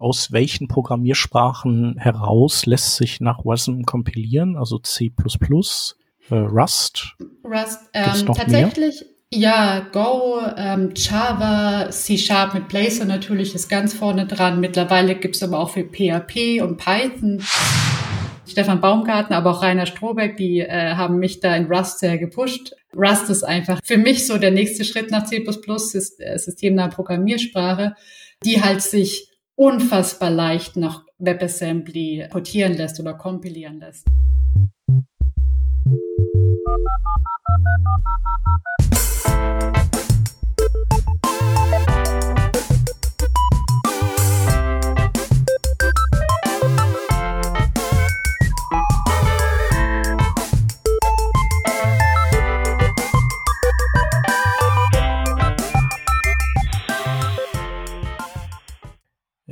aus welchen Programmiersprachen heraus lässt sich nach WASM kompilieren? Also C++, äh, Rust? Rust, ähm, tatsächlich, mehr? ja, Go, ähm, Java, C-Sharp mit Blazor natürlich ist ganz vorne dran. Mittlerweile gibt's aber auch für PHP und Python. Stefan Baumgarten, aber auch Rainer Strohbeck, die äh, haben mich da in Rust sehr gepusht. Rust ist einfach für mich so der nächste Schritt nach C++, ist äh, systemnahe Programmiersprache, die halt sich unfassbar leicht nach WebAssembly portieren lässt oder kompilieren lässt.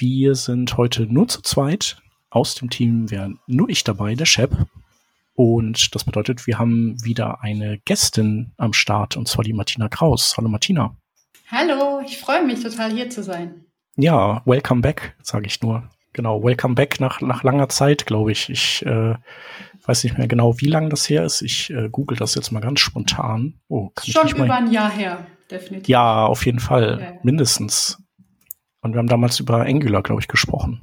Wir sind heute nur zu zweit. Aus dem Team wäre nur ich dabei, der Shep. Und das bedeutet, wir haben wieder eine Gästin am Start, und zwar die Martina Kraus. Hallo Martina. Hallo, ich freue mich total hier zu sein. Ja, welcome back, sage ich nur. Genau, welcome back nach, nach langer Zeit, glaube ich. Ich äh, weiß nicht mehr genau, wie lange das her ist. Ich äh, google das jetzt mal ganz spontan. Oh, Schon über ein Jahr her, definitiv. Ja, auf jeden Fall, ja. mindestens. Und wir haben damals über Angular, glaube ich, gesprochen.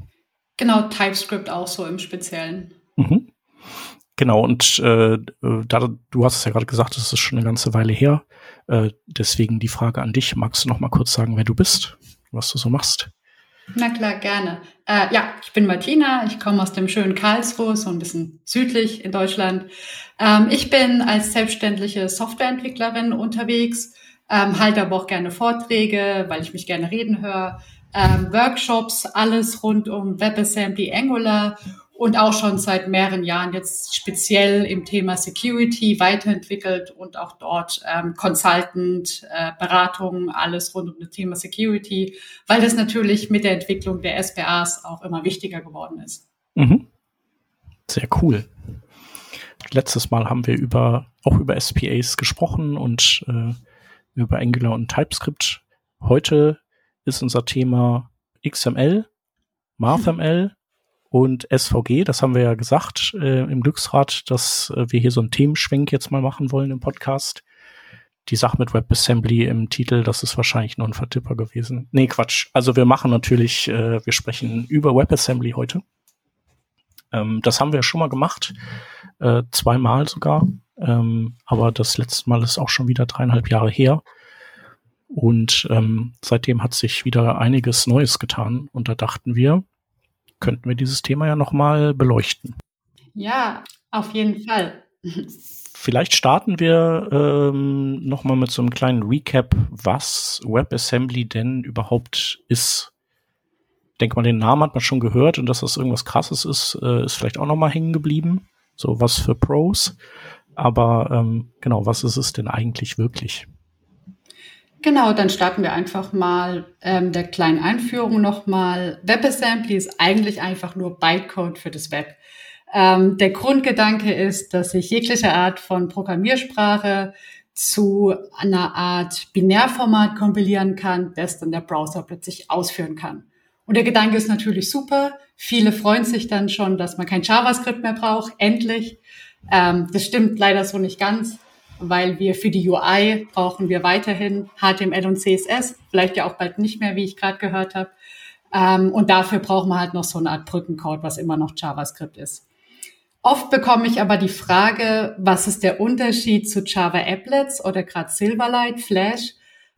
Genau, TypeScript auch so im Speziellen. Mhm. Genau, und äh, da, du hast es ja gerade gesagt, das ist schon eine ganze Weile her. Äh, deswegen die Frage an dich. Magst du noch mal kurz sagen, wer du bist, was du so machst? Na klar, gerne. Äh, ja, ich bin Martina, ich komme aus dem schönen Karlsruhe, so ein bisschen südlich in Deutschland. Ähm, ich bin als selbstständige Softwareentwicklerin unterwegs, ähm, halte aber auch gerne Vorträge, weil ich mich gerne reden höre ähm, Workshops, alles rund um WebAssembly, Angular und auch schon seit mehreren Jahren jetzt speziell im Thema Security weiterentwickelt und auch dort ähm, Consultant, äh, Beratung, alles rund um das Thema Security, weil das natürlich mit der Entwicklung der SPAs auch immer wichtiger geworden ist. Mhm. Sehr cool. Letztes Mal haben wir über auch über SPAs gesprochen und äh, über Angular und TypeScript. Heute ist unser Thema XML, MarthML und SVG. Das haben wir ja gesagt äh, im Glücksrad, dass äh, wir hier so einen Themenschwenk jetzt mal machen wollen im Podcast. Die Sache mit WebAssembly im Titel, das ist wahrscheinlich nur ein Vertipper gewesen. Nee, Quatsch. Also wir machen natürlich, äh, wir sprechen über WebAssembly heute. Ähm, das haben wir schon mal gemacht, äh, zweimal sogar. Ähm, aber das letzte Mal ist auch schon wieder dreieinhalb Jahre her. Und ähm, seitdem hat sich wieder einiges Neues getan. Und da dachten wir, könnten wir dieses Thema ja nochmal beleuchten. Ja, auf jeden Fall. Vielleicht starten wir ähm, nochmal mit so einem kleinen Recap, was WebAssembly denn überhaupt ist. Ich denke mal, den Namen hat man schon gehört und dass das irgendwas Krasses ist, äh, ist vielleicht auch nochmal hängen geblieben. So was für Pros. Aber ähm, genau, was ist es denn eigentlich wirklich? Genau, dann starten wir einfach mal ähm, der kleinen Einführung nochmal. WebAssembly ist eigentlich einfach nur Bytecode für das Web. Ähm, der Grundgedanke ist, dass ich jegliche Art von Programmiersprache zu einer Art Binärformat kompilieren kann, das dann der Browser plötzlich ausführen kann. Und der Gedanke ist natürlich super. Viele freuen sich dann schon, dass man kein JavaScript mehr braucht, endlich. Ähm, das stimmt leider so nicht ganz weil wir für die UI brauchen wir weiterhin HTML und CSS, vielleicht ja auch bald nicht mehr, wie ich gerade gehört habe. Ähm, und dafür brauchen wir halt noch so eine Art Brückencode, was immer noch JavaScript ist. Oft bekomme ich aber die Frage, was ist der Unterschied zu Java Applets oder gerade Silverlight, Flash?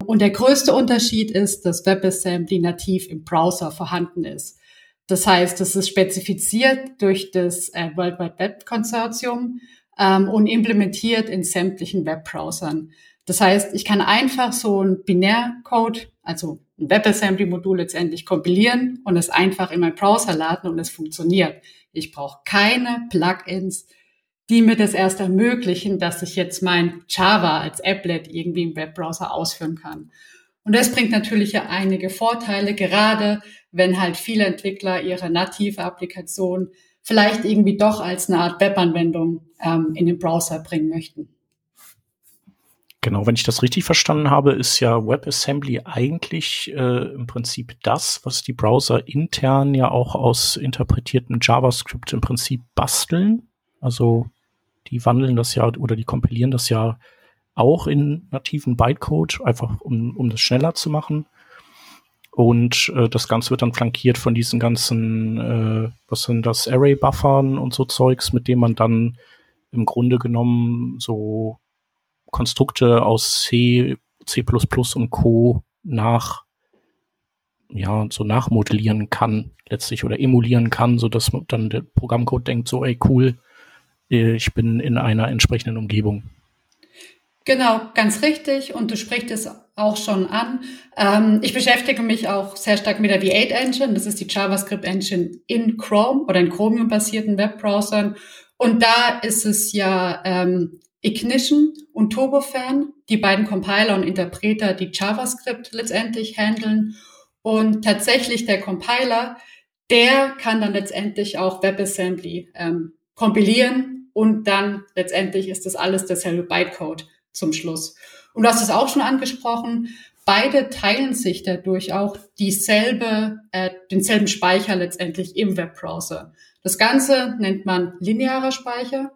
Und der größte Unterschied ist, dass WebAssembly nativ im Browser vorhanden ist. Das heißt, es ist spezifiziert durch das äh, World Wide Web Consortium ähm, und implementiert in sämtlichen Webbrowsern. Das heißt, ich kann einfach so einen Binärcode also ein WebAssembly-Modul letztendlich kompilieren und es einfach in meinen Browser laden und es funktioniert. Ich brauche keine Plugins, die mir das erst ermöglichen, dass ich jetzt mein Java als Applet irgendwie im Webbrowser ausführen kann. Und das bringt natürlich ja einige Vorteile, gerade wenn halt viele Entwickler ihre native Applikation vielleicht irgendwie doch als eine Art Webanwendung ähm, in den Browser bringen möchten. Genau, wenn ich das richtig verstanden habe, ist ja WebAssembly eigentlich äh, im Prinzip das, was die Browser intern ja auch aus interpretiertem JavaScript im Prinzip basteln. Also die wandeln das ja oder die kompilieren das ja auch in nativen Bytecode, einfach um, um das schneller zu machen. Und äh, das Ganze wird dann flankiert von diesen ganzen, äh, was sind das, Array-Buffern und so Zeugs, mit dem man dann im Grunde genommen so Konstrukte aus C, C++ und Co. nach, ja, so nachmodellieren kann, letztlich oder emulieren kann, so dass dann der Programmcode denkt so, ey, cool, äh, ich bin in einer entsprechenden Umgebung. Genau, ganz richtig. Und du sprichst es auch schon an. Ähm, ich beschäftige mich auch sehr stark mit der V8 Engine. Das ist die JavaScript Engine in Chrome oder in Chromium-basierten Webbrowsern. Und da ist es ja ähm, Ignition und Turbofan, die beiden Compiler und Interpreter, die JavaScript letztendlich handeln. Und tatsächlich der Compiler, der kann dann letztendlich auch WebAssembly ähm, kompilieren und dann letztendlich ist das alles derselbe Bytecode zum Schluss. Und du hast es auch schon angesprochen, beide teilen sich dadurch auch dieselbe, äh, denselben Speicher letztendlich im Webbrowser. Das Ganze nennt man linearer Speicher.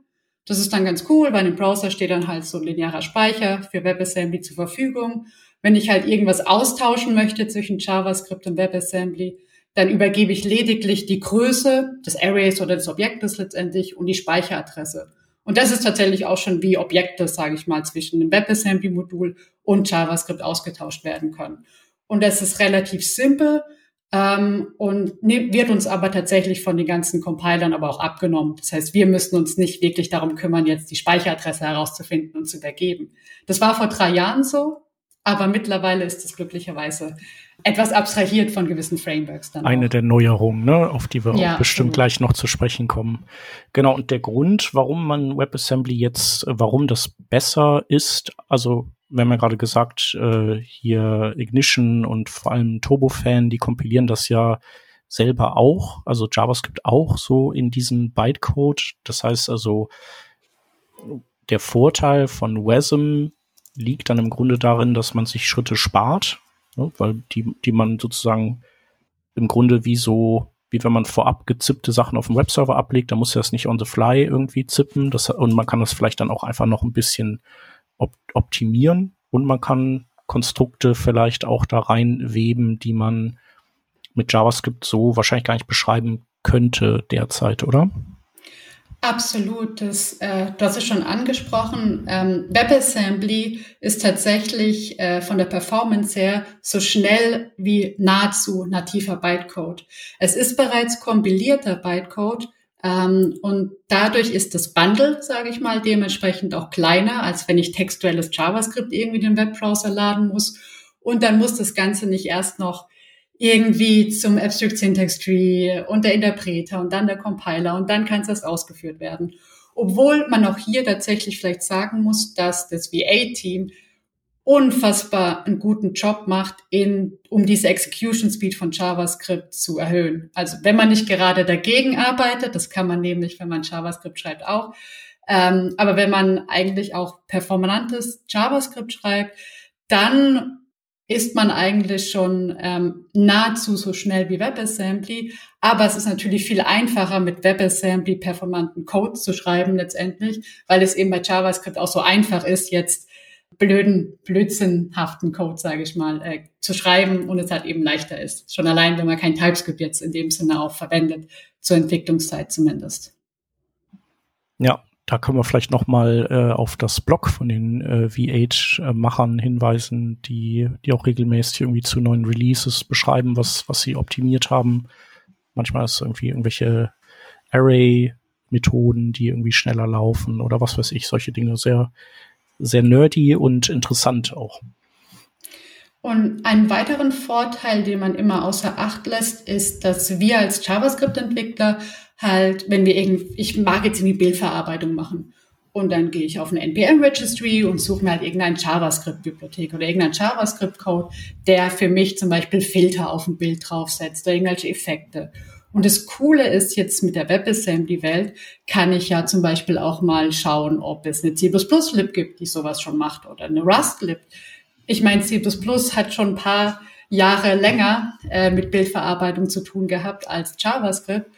Das ist dann ganz cool, weil im Browser steht dann halt so ein linearer Speicher für WebAssembly zur Verfügung. Wenn ich halt irgendwas austauschen möchte zwischen JavaScript und WebAssembly, dann übergebe ich lediglich die Größe des Arrays oder des Objektes letztendlich und die Speicheradresse. Und das ist tatsächlich auch schon wie Objekte, sage ich mal, zwischen dem WebAssembly-Modul und JavaScript ausgetauscht werden können. Und das ist relativ simpel ähm, und wird uns aber tatsächlich von den ganzen Compilern aber auch abgenommen. Das heißt, wir müssen uns nicht wirklich darum kümmern, jetzt die Speicheradresse herauszufinden und zu übergeben. Das war vor drei Jahren so, aber mittlerweile ist es glücklicherweise etwas abstrahiert von gewissen Frameworks dann. Eine auch. der Neuerungen, ne, auf die wir ja, bestimmt genau. gleich noch zu sprechen kommen. Genau, und der Grund, warum man WebAssembly jetzt, warum das besser ist, also wir haben ja gerade gesagt, äh, hier Ignition und vor allem Turbofan, die kompilieren das ja selber auch, also JavaScript auch so in diesem Bytecode. Das heißt also, der Vorteil von WASM liegt dann im Grunde darin, dass man sich Schritte spart ne? weil die, die man sozusagen im Grunde wie so, wie wenn man vorab gezippte Sachen auf dem Webserver ablegt, da muss das nicht on the fly irgendwie zippen. Das, und man kann das vielleicht dann auch einfach noch ein bisschen op optimieren und man kann Konstrukte vielleicht auch da reinweben, die man mit JavaScript so wahrscheinlich gar nicht beschreiben könnte derzeit, oder? Absolut, das, äh, du hast es schon angesprochen. Ähm, WebAssembly ist tatsächlich äh, von der Performance her so schnell wie nahezu nativer Bytecode. Es ist bereits kompilierter Bytecode ähm, und dadurch ist das Bundle, sage ich mal, dementsprechend auch kleiner, als wenn ich textuelles JavaScript irgendwie den Webbrowser laden muss. Und dann muss das Ganze nicht erst noch irgendwie zum Abstract Syntax Tree und der Interpreter und dann der Compiler und dann kann das ausgeführt werden. Obwohl man auch hier tatsächlich vielleicht sagen muss, dass das VA-Team unfassbar einen guten Job macht, in, um diese Execution Speed von JavaScript zu erhöhen. Also wenn man nicht gerade dagegen arbeitet, das kann man nämlich, wenn man JavaScript schreibt, auch. Ähm, aber wenn man eigentlich auch performantes JavaScript schreibt, dann ist man eigentlich schon ähm, nahezu so schnell wie WebAssembly. Aber es ist natürlich viel einfacher, mit WebAssembly performanten Code zu schreiben letztendlich, weil es eben bei JavaScript auch so einfach ist, jetzt blöden, blödsinnhaften Code, sage ich mal, äh, zu schreiben und es halt eben leichter ist. Schon allein, wenn man kein TypeScript jetzt in dem Sinne auch verwendet, zur Entwicklungszeit zumindest. Ja, da können wir vielleicht noch mal äh, auf das Blog von den äh, V8-Machern hinweisen, die, die auch regelmäßig irgendwie zu neuen Releases beschreiben, was, was sie optimiert haben. Manchmal ist es irgendwie irgendwelche Array-Methoden, die irgendwie schneller laufen oder was weiß ich, solche Dinge. Sehr, sehr nerdy und interessant auch. Und einen weiteren Vorteil, den man immer außer Acht lässt, ist, dass wir als JavaScript-Entwickler halt, wenn wir irgendwie, ich mag jetzt irgendwie Bildverarbeitung machen. Und dann gehe ich auf eine NPM-Registry und suche mir halt irgendeine JavaScript-Bibliothek oder irgendeinen JavaScript-Code, der für mich zum Beispiel Filter auf ein Bild draufsetzt oder irgendwelche Effekte. Und das Coole ist jetzt mit der WebAssembly-Welt, kann ich ja zum Beispiel auch mal schauen, ob es eine C++-Lib gibt, die sowas schon macht oder eine Rust-Lib. Ich meine, C++ hat schon ein paar Jahre länger äh, mit Bildverarbeitung zu tun gehabt als JavaScript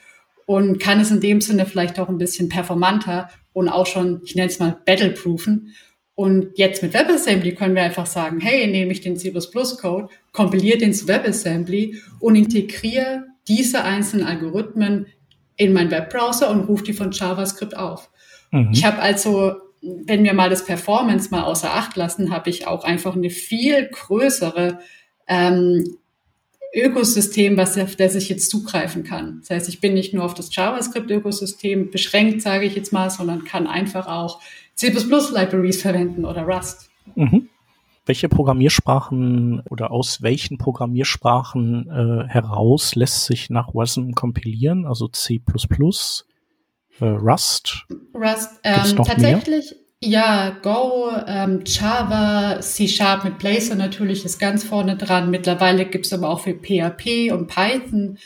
und kann es in dem Sinne vielleicht auch ein bisschen performanter und auch schon, ich nenne es mal, battleproofen. Und jetzt mit WebAssembly können wir einfach sagen, hey, nehme ich den C++-Code, kompiliere den zu WebAssembly und integriere diese einzelnen Algorithmen in meinen Webbrowser und rufe die von JavaScript auf. Mhm. Ich habe also, wenn wir mal das Performance mal außer Acht lassen, habe ich auch einfach eine viel größere ähm, Ökosystem, was auf das ich jetzt zugreifen kann. Das heißt, ich bin nicht nur auf das JavaScript-Ökosystem beschränkt, sage ich jetzt mal, sondern kann einfach auch C++-Libraries verwenden oder Rust. Mhm. Welche Programmiersprachen oder aus welchen Programmiersprachen äh, heraus lässt sich nach WASM kompilieren? Also C++, äh, Rust? Rust, ähm, tatsächlich, mehr? Ja, Go, ähm, Java, C-Sharp mit Blazor natürlich ist ganz vorne dran. Mittlerweile gibt's aber auch für PHP und Python.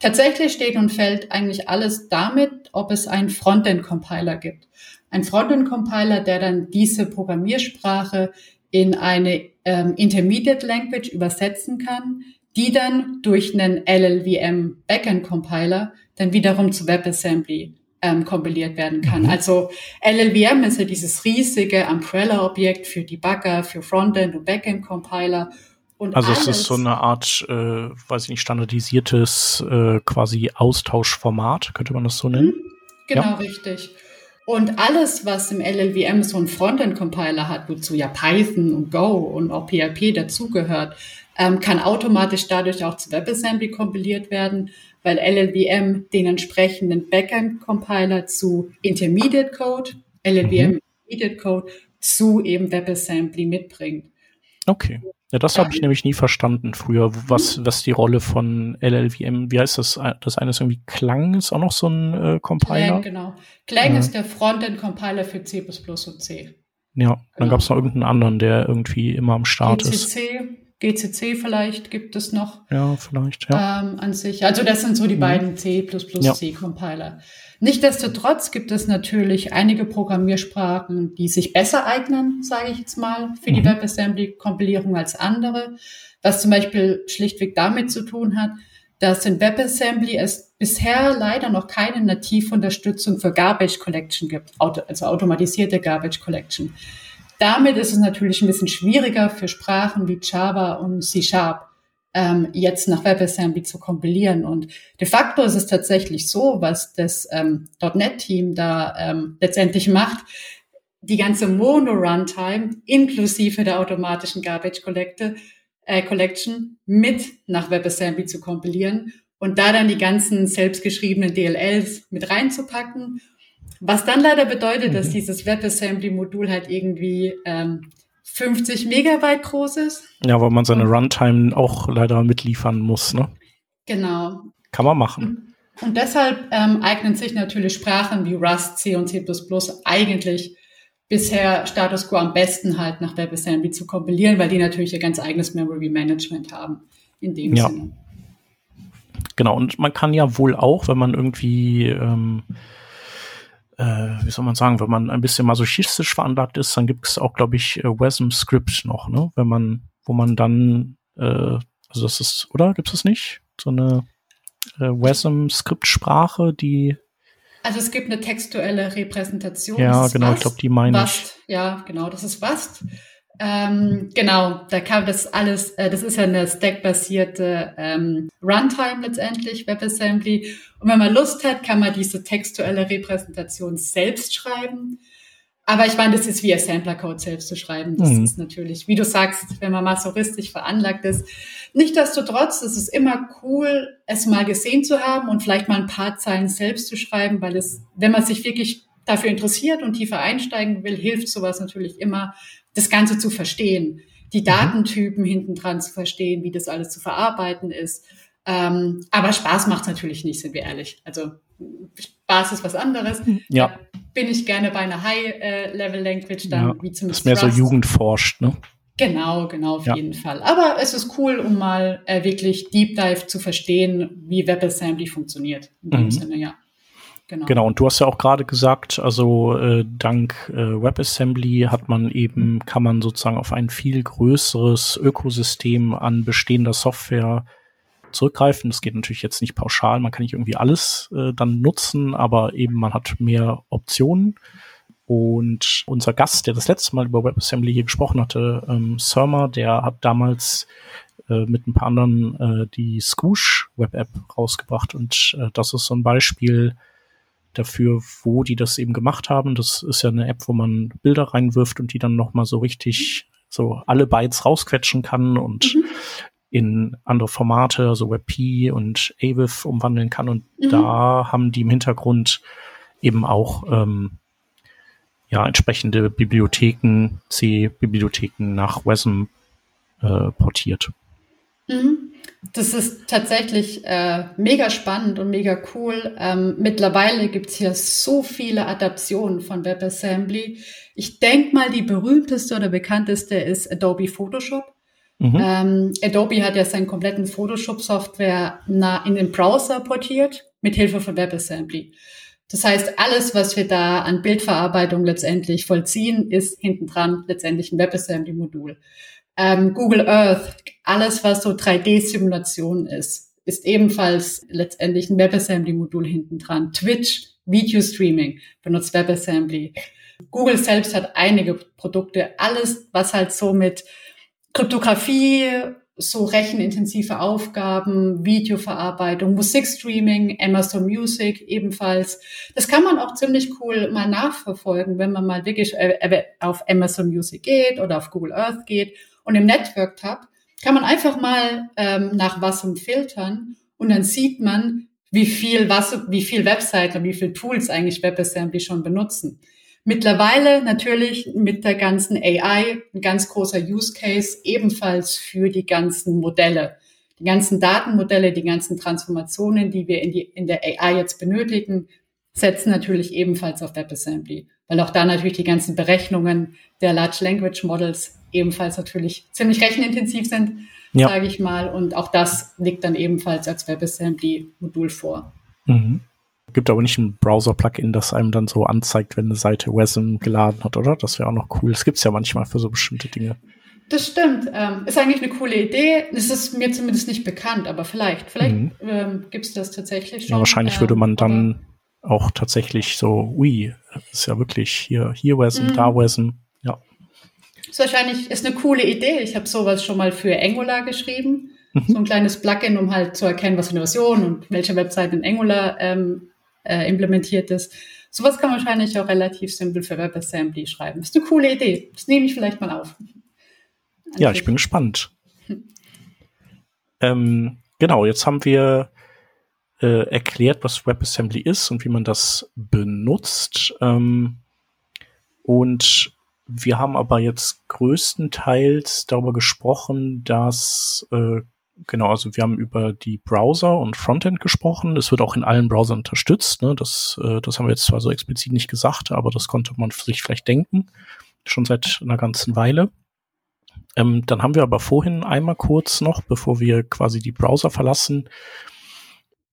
Tatsächlich steht und fällt eigentlich alles damit, ob es einen Frontend-Compiler gibt. Ein Frontend-Compiler, der dann diese Programmiersprache in eine ähm, Intermediate Language übersetzen kann, die dann durch einen LLVM Backend Compiler dann wiederum zu WebAssembly ähm, kompiliert werden kann. Mhm. Also LLVM ist ja dieses riesige Umbrella-Objekt für Debugger, für Frontend und Backend-Compiler. Und also es ist so eine Art, äh, weiß ich nicht, standardisiertes äh, quasi Austauschformat, könnte man das so nennen? Mhm. Genau, ja. richtig. Und alles, was im LLVM so ein Frontend-Compiler hat, wozu ja Python und Go und auch PHP dazugehört, ähm, kann automatisch dadurch auch zu WebAssembly kompiliert werden weil LLVM den entsprechenden Backend-Compiler zu Intermediate Code, LLVM mhm. Intermediate Code zu eben WebAssembly mitbringt. Okay. Ja, das habe ich nämlich nie verstanden früher, was, mhm. was die Rolle von LLVM, wie heißt das? Das eine ist irgendwie Klang, ist auch noch so ein äh, Compiler. Clang, genau. Clang äh. ist der Frontend-Compiler für C++ und C. Ja, genau. dann gab es noch irgendeinen anderen, der irgendwie immer am Start ist. GCC vielleicht gibt es noch. Ja, vielleicht, ja. Ähm, an sich. Also das sind so die mhm. beiden C++ ja. C-Compiler. Nichtsdestotrotz gibt es natürlich einige Programmiersprachen, die sich besser eignen, sage ich jetzt mal, für mhm. die WebAssembly-Kompilierung als andere. Was zum Beispiel schlichtweg damit zu tun hat, dass in WebAssembly es bisher leider noch keine native Unterstützung für Garbage Collection gibt, also automatisierte Garbage Collection. Damit ist es natürlich ein bisschen schwieriger für Sprachen wie Java und C Sharp ähm, jetzt nach WebAssembly zu kompilieren. Und de facto ist es tatsächlich so, was das ähm, .NET-Team da ähm, letztendlich macht, die ganze Mono-Runtime inklusive der automatischen Garbage Collecte, äh, Collection mit nach WebAssembly zu kompilieren und da dann die ganzen selbstgeschriebenen DLLs mit reinzupacken was dann leider bedeutet, mhm. dass dieses WebAssembly-Modul halt irgendwie ähm, 50 Megabyte groß ist. Ja, weil man seine Runtime auch leider mitliefern muss, ne? Genau. Kann man machen. Und deshalb ähm, eignen sich natürlich Sprachen wie Rust, C und C++ eigentlich bisher Status Quo am besten halt nach WebAssembly zu kompilieren, weil die natürlich ihr ganz eigenes Memory Management haben. In dem ja. Sinne. Genau, und man kann ja wohl auch, wenn man irgendwie ähm, äh, wie soll man sagen, wenn man ein bisschen masochistisch veranlagt ist, dann gibt es auch, glaube ich, äh, WASM Script noch, ne? Wenn man, wo man dann, äh, also das ist, oder? Gibt es das nicht? So eine äh, WASM Skriptsprache, die also es gibt eine textuelle Repräsentation. Ja, genau, ich glaube, die meine ich. Ja, genau, das ist Wast. Ähm, genau, da kam das alles, äh, das ist ja eine stack-basierte ähm, Runtime letztendlich, WebAssembly. Und wenn man Lust hat, kann man diese textuelle Repräsentation selbst schreiben. Aber ich meine, das ist wie Assembler-Code selbst zu schreiben. Das mhm. ist natürlich, wie du sagst, wenn man masochistisch veranlagt ist. Nichtsdestotrotz ist es immer cool, es mal gesehen zu haben und vielleicht mal ein paar Zeilen selbst zu schreiben, weil es, wenn man sich wirklich dafür interessiert und tiefer einsteigen will, hilft sowas natürlich immer, das Ganze zu verstehen. die mhm. Datentypen hinten dran zu verstehen, wie das alles zu verarbeiten ist. Ähm, aber Spaß macht natürlich nicht, sind wir ehrlich. Also Spaß ist was anderes. Ja. Da bin ich gerne bei einer High-Level-Language dann, ja, wie zum Ist mehr Trust. so jugendforscht, ne? Genau, genau, auf ja. jeden Fall. Aber es ist cool, um mal äh, wirklich Deep Dive zu verstehen, wie WebAssembly funktioniert. In dem mhm. Sinne, ja. Genau. genau, und du hast ja auch gerade gesagt, also äh, dank äh, WebAssembly hat man eben, kann man sozusagen auf ein viel größeres Ökosystem an bestehender Software zurückgreifen. Das geht natürlich jetzt nicht pauschal, man kann nicht irgendwie alles äh, dann nutzen, aber eben man hat mehr Optionen. Und unser Gast, der das letzte Mal über WebAssembly hier gesprochen hatte, ähm, Surma, der hat damals äh, mit ein paar anderen äh, die Scoosh Web App rausgebracht. Und äh, das ist so ein Beispiel dafür, wo die das eben gemacht haben. Das ist ja eine App, wo man Bilder reinwirft und die dann nochmal so richtig so alle Bytes rausquetschen kann und mhm. in andere Formate, also WebP und AWIF umwandeln kann. Und mhm. da haben die im Hintergrund eben auch ähm, ja, entsprechende Bibliotheken, C-Bibliotheken nach WASM äh, portiert. Mhm. Das ist tatsächlich äh, mega spannend und mega cool. Ähm, mittlerweile gibt's hier so viele Adaptionen von WebAssembly. Ich denke mal, die berühmteste oder bekannteste ist Adobe Photoshop. Mhm. Ähm, Adobe hat ja seinen kompletten Photoshop-Software in den Browser portiert mit Hilfe von WebAssembly. Das heißt, alles, was wir da an Bildverarbeitung letztendlich vollziehen, ist hinten dran letztendlich ein WebAssembly-Modul. Ähm, Google Earth, alles, was so 3D-Simulation ist, ist ebenfalls letztendlich ein WebAssembly-Modul hinten dran. Twitch, Video-Streaming benutzt WebAssembly. Google selbst hat einige Produkte, alles, was halt so mit Kryptographie, so rechenintensive Aufgaben, Videoverarbeitung, Musikstreaming, Amazon Music ebenfalls. Das kann man auch ziemlich cool mal nachverfolgen, wenn man mal wirklich äh, auf Amazon Music geht oder auf Google Earth geht und im Network Tab kann man einfach mal ähm, nach Wasser filtern und dann sieht man, wie viel was, wie viel Webseiten wie viel Tools eigentlich WebAssembly schon benutzen. Mittlerweile natürlich mit der ganzen AI ein ganz großer Use Case ebenfalls für die ganzen Modelle. Die ganzen Datenmodelle, die ganzen Transformationen, die wir in, die, in der AI jetzt benötigen, setzen natürlich ebenfalls auf WebAssembly, weil auch da natürlich die ganzen Berechnungen der Large Language Models ebenfalls natürlich ziemlich rechenintensiv sind, ja. sage ich mal. Und auch das liegt dann ebenfalls als WebAssembly-Modul vor. Mhm. Gibt aber nicht ein Browser-Plugin, das einem dann so anzeigt, wenn eine Seite WASM geladen hat, oder? Das wäre auch noch cool. Das gibt es ja manchmal für so bestimmte Dinge. Das stimmt. Ähm, ist eigentlich eine coole Idee. Es ist mir zumindest nicht bekannt, aber vielleicht. Vielleicht mhm. ähm, gibt es das tatsächlich schon. Ja, wahrscheinlich ähm, würde man dann auch tatsächlich so, ui, ist ja wirklich hier, hier WASM, mhm. da WASM. Ist wahrscheinlich, ist eine coole Idee. Ich habe sowas schon mal für Angular geschrieben. Mhm. So ein kleines Plugin, um halt zu erkennen, was für eine Version und welche Webseite in Angular ähm, äh, implementiert ist. Sowas kann man wahrscheinlich auch relativ simpel für WebAssembly schreiben. Ist eine coole Idee. Das nehme ich vielleicht mal auf. ja, ich bin gespannt. Hm. Ähm, genau, jetzt haben wir äh, erklärt, was WebAssembly ist und wie man das benutzt. Ähm, und wir haben aber jetzt größtenteils darüber gesprochen, dass äh, genau, also wir haben über die Browser und Frontend gesprochen. Es wird auch in allen Browsern unterstützt. Ne? Das, äh, das haben wir jetzt zwar so explizit nicht gesagt, aber das konnte man sich vielleicht denken, schon seit einer ganzen Weile. Ähm, dann haben wir aber vorhin einmal kurz noch, bevor wir quasi die Browser verlassen,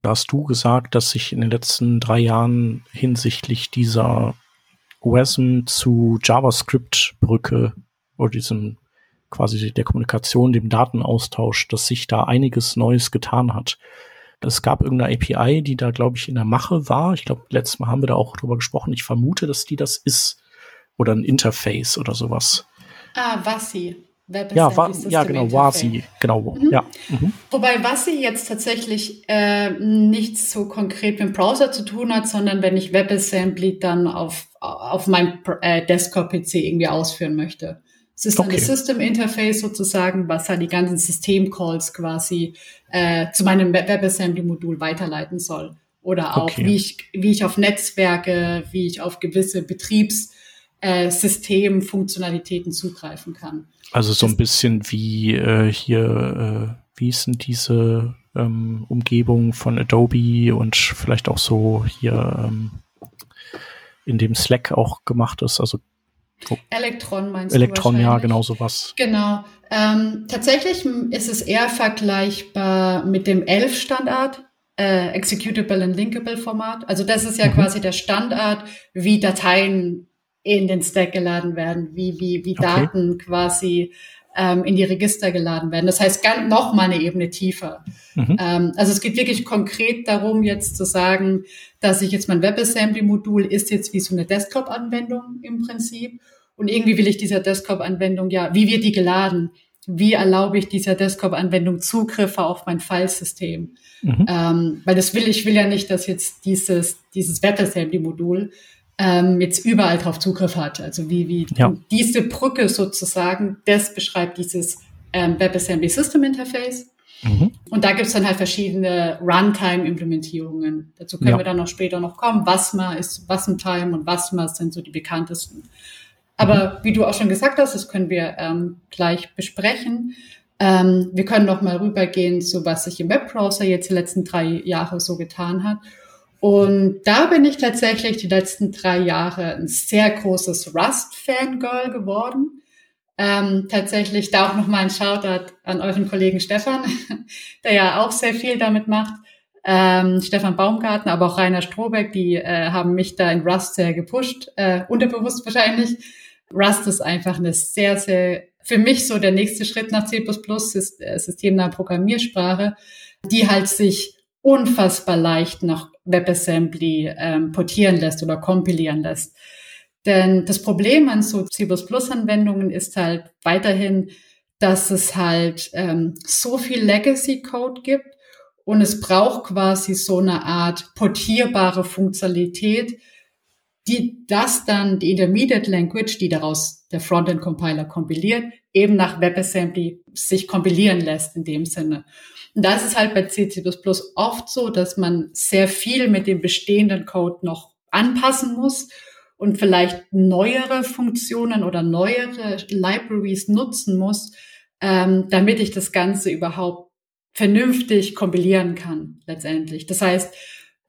da hast du gesagt, dass sich in den letzten drei Jahren hinsichtlich dieser WASM zu JavaScript-Brücke oder diesem quasi der Kommunikation, dem Datenaustausch, dass sich da einiges Neues getan hat. Es gab irgendeine API, die da, glaube ich, in der Mache war. Ich glaube, letztes Mal haben wir da auch drüber gesprochen. Ich vermute, dass die das ist. Oder ein Interface oder sowas. Ah, WASI. Ja, wa ja, genau, WASI, genau, mhm. ja. Mhm. Wobei WASI jetzt tatsächlich äh, nichts so konkret mit dem Browser zu tun hat, sondern wenn ich WebAssembly dann auf, auf meinem äh, Desktop-PC irgendwie ausführen möchte. Es ist okay. ein System Interface sozusagen, was halt die ganzen Systemcalls quasi äh, zu meinem WebAssembly-Modul weiterleiten soll. Oder auch, okay. wie, ich, wie ich auf Netzwerke, wie ich auf gewisse Betriebs äh, Systemfunktionalitäten zugreifen kann. Also so ein bisschen wie äh, hier, äh, wie sind diese ähm, Umgebungen von Adobe und vielleicht auch so hier ähm, in dem Slack auch gemacht ist. Also oh. Elektron meinst Elektron, du? Elektron, ja, genau sowas. Genau. Ähm, tatsächlich ist es eher vergleichbar mit dem ELF-Standard, äh, Executable and Linkable Format. Also das ist ja mhm. quasi der Standard, wie Dateien in den Stack geladen werden, wie, wie, wie okay. Daten quasi ähm, in die Register geladen werden. Das heißt, ganz, noch mal eine Ebene tiefer. Mhm. Ähm, also es geht wirklich konkret darum, jetzt zu sagen, dass ich jetzt mein WebAssembly-Modul ist jetzt wie so eine Desktop-Anwendung im Prinzip. Und irgendwie will ich dieser Desktop-Anwendung ja, wie wird die geladen? Wie erlaube ich dieser Desktop-Anwendung Zugriffe auf mein Filesystem? Mhm. Ähm, weil das will ich will ja nicht, dass jetzt dieses dieses WebAssembly-Modul ähm, jetzt überall drauf Zugriff hat. Also wie, wie ja. diese Brücke sozusagen, das beschreibt dieses ähm, WebAssembly System Interface. Mhm. Und da gibt's dann halt verschiedene Runtime-Implementierungen. Dazu können ja. wir dann noch später noch kommen. Wasma ist Wasmtime und Wasma sind so die bekanntesten. Aber mhm. wie du auch schon gesagt hast, das können wir ähm, gleich besprechen. Ähm, wir können noch mal rübergehen zu was sich im Webbrowser jetzt die letzten drei Jahre so getan hat. Und da bin ich tatsächlich die letzten drei Jahre ein sehr großes Rust-Fangirl geworden. Ähm, tatsächlich da auch nochmal ein Shoutout an euren Kollegen Stefan, der ja auch sehr viel damit macht. Ähm, Stefan Baumgarten, aber auch Rainer Strohbeck, die äh, haben mich da in Rust sehr gepusht, äh, unterbewusst wahrscheinlich. Rust ist einfach eine sehr, sehr, für mich so der nächste Schritt nach C++, ist äh, systemnahe Programmiersprache, die halt sich unfassbar leicht nach WebAssembly ähm, portieren lässt oder kompilieren lässt. Denn das Problem an so C++-Anwendungen ist halt weiterhin, dass es halt ähm, so viel Legacy-Code gibt und es braucht quasi so eine Art portierbare Funktionalität, die das dann, die Intermediate Language, die daraus der Frontend Compiler kompiliert, eben nach WebAssembly sich kompilieren lässt in dem Sinne. Und da ist halt bei C++ oft so, dass man sehr viel mit dem bestehenden Code noch anpassen muss und vielleicht neuere Funktionen oder neuere Libraries nutzen muss, ähm, damit ich das Ganze überhaupt vernünftig kompilieren kann letztendlich. Das heißt,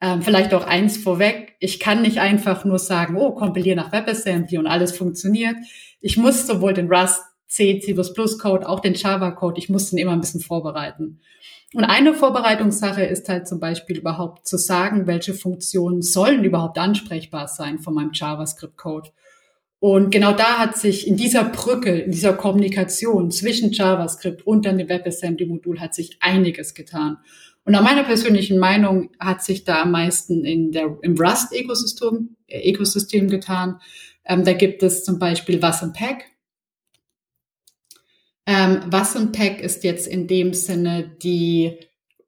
ähm, vielleicht auch eins vorweg, ich kann nicht einfach nur sagen, oh, kompiliere nach WebAssembly und alles funktioniert. Ich muss sowohl den Rust, C, C++ Code, auch den Java Code, ich muss den immer ein bisschen vorbereiten. Und eine Vorbereitungssache ist halt zum Beispiel überhaupt zu sagen, welche Funktionen sollen überhaupt ansprechbar sein von meinem JavaScript-Code. Und genau da hat sich in dieser Brücke, in dieser Kommunikation zwischen JavaScript und dann dem WebAssembly-Modul hat sich einiges getan. Und nach meiner persönlichen Meinung hat sich da am meisten in der, im Rust-Ökosystem äh, getan. Ähm, da gibt es zum Beispiel Wassenpack. Ähm, Wassenpack ist jetzt in dem Sinne die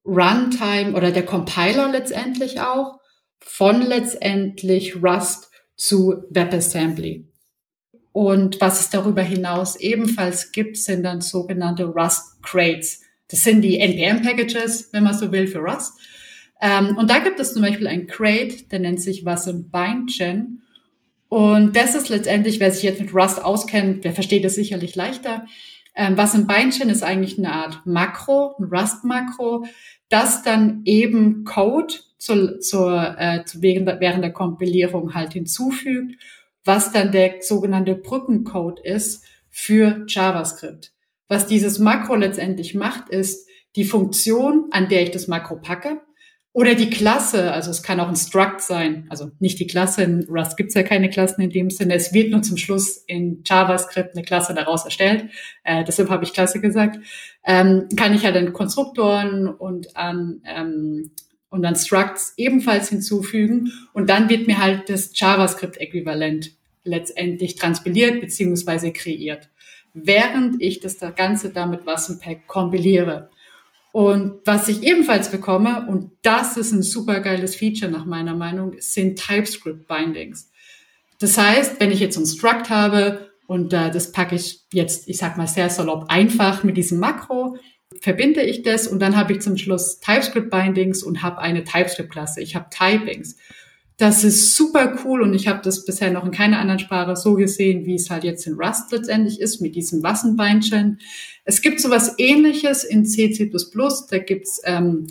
Runtime oder der Compiler letztendlich auch von letztendlich Rust zu WebAssembly. Und was es darüber hinaus ebenfalls gibt, sind dann sogenannte Rust Crates. Das sind die NPM-Packages, wenn man so will, für Rust. Ähm, und da gibt es zum Beispiel ein Crate, der nennt sich Wasm Bindgen. Und das ist letztendlich, wer sich jetzt mit Rust auskennt, der versteht es sicherlich leichter. Ähm, was ein Beinchen ist eigentlich eine Art Makro, ein Rust-Makro, das dann eben Code zu, zur, äh, zu während, während der Kompilierung halt hinzufügt, was dann der sogenannte Brückencode ist für JavaScript. Was dieses Makro letztendlich macht, ist die Funktion, an der ich das Makro packe, oder die Klasse, also es kann auch ein Struct sein, also nicht die Klasse, in Rust gibt es ja keine Klassen in dem Sinne, es wird nur zum Schluss in JavaScript eine Klasse daraus erstellt, äh, deshalb habe ich Klasse gesagt, ähm, kann ich ja dann Konstruktoren und an, ähm, und dann Structs ebenfalls hinzufügen. Und dann wird mir halt das JavaScript-Äquivalent letztendlich transpiliert beziehungsweise kreiert, während ich das Ganze damit was im Pack kompiliere. Und was ich ebenfalls bekomme, und das ist ein super geiles Feature nach meiner Meinung, sind TypeScript Bindings. Das heißt, wenn ich jetzt ein Struct habe und äh, das packe ich jetzt, ich sag mal sehr salopp einfach mit diesem Makro, verbinde ich das und dann habe ich zum Schluss TypeScript Bindings und habe eine TypeScript Klasse. Ich habe Typings. Das ist super cool und ich habe das bisher noch in keiner anderen Sprache so gesehen, wie es halt jetzt in Rust letztendlich ist, mit diesem Wassenbeinchen. Es gibt sowas ähnliches in C, C++, da gibt's ähm,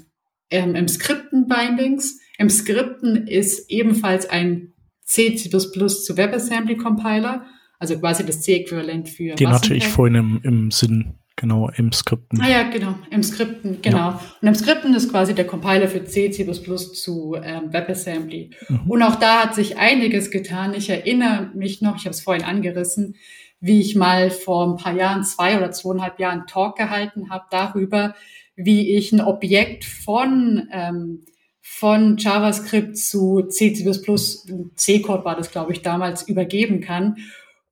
ähm, im Skripten-Bindings. Im Skripten ist ebenfalls ein C, C++ zu WebAssembly-Compiler, also quasi das C-Äquivalent für Den hatte ich vorhin im, im Sinn. Genau, im Skripten. Ah ja, genau, im Skripten, genau. Ja. Und im Skripten ist quasi der Compiler für C, C++ zu ähm, WebAssembly. Mhm. Und auch da hat sich einiges getan. Ich erinnere mich noch, ich habe es vorhin angerissen, wie ich mal vor ein paar Jahren, zwei oder zweieinhalb Jahren Talk gehalten habe darüber, wie ich ein Objekt von ähm, von JavaScript zu C, C++, C-Code war das, glaube ich, damals übergeben kann.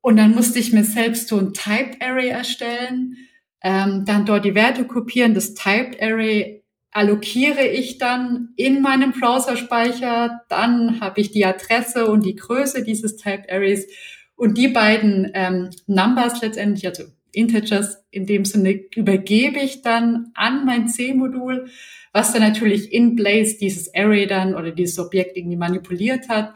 Und dann musste ich mir selbst so ein Typed Array erstellen ähm, dann dort die Werte kopieren. Das Typed Array allokiere ich dann in meinem Browserspeicher. Dann habe ich die Adresse und die Größe dieses Typed Arrays und die beiden ähm, Numbers letztendlich, also Integers in dem Sinne, übergebe ich dann an mein C-Modul, was dann natürlich in Blaze dieses Array dann oder dieses Objekt irgendwie manipuliert hat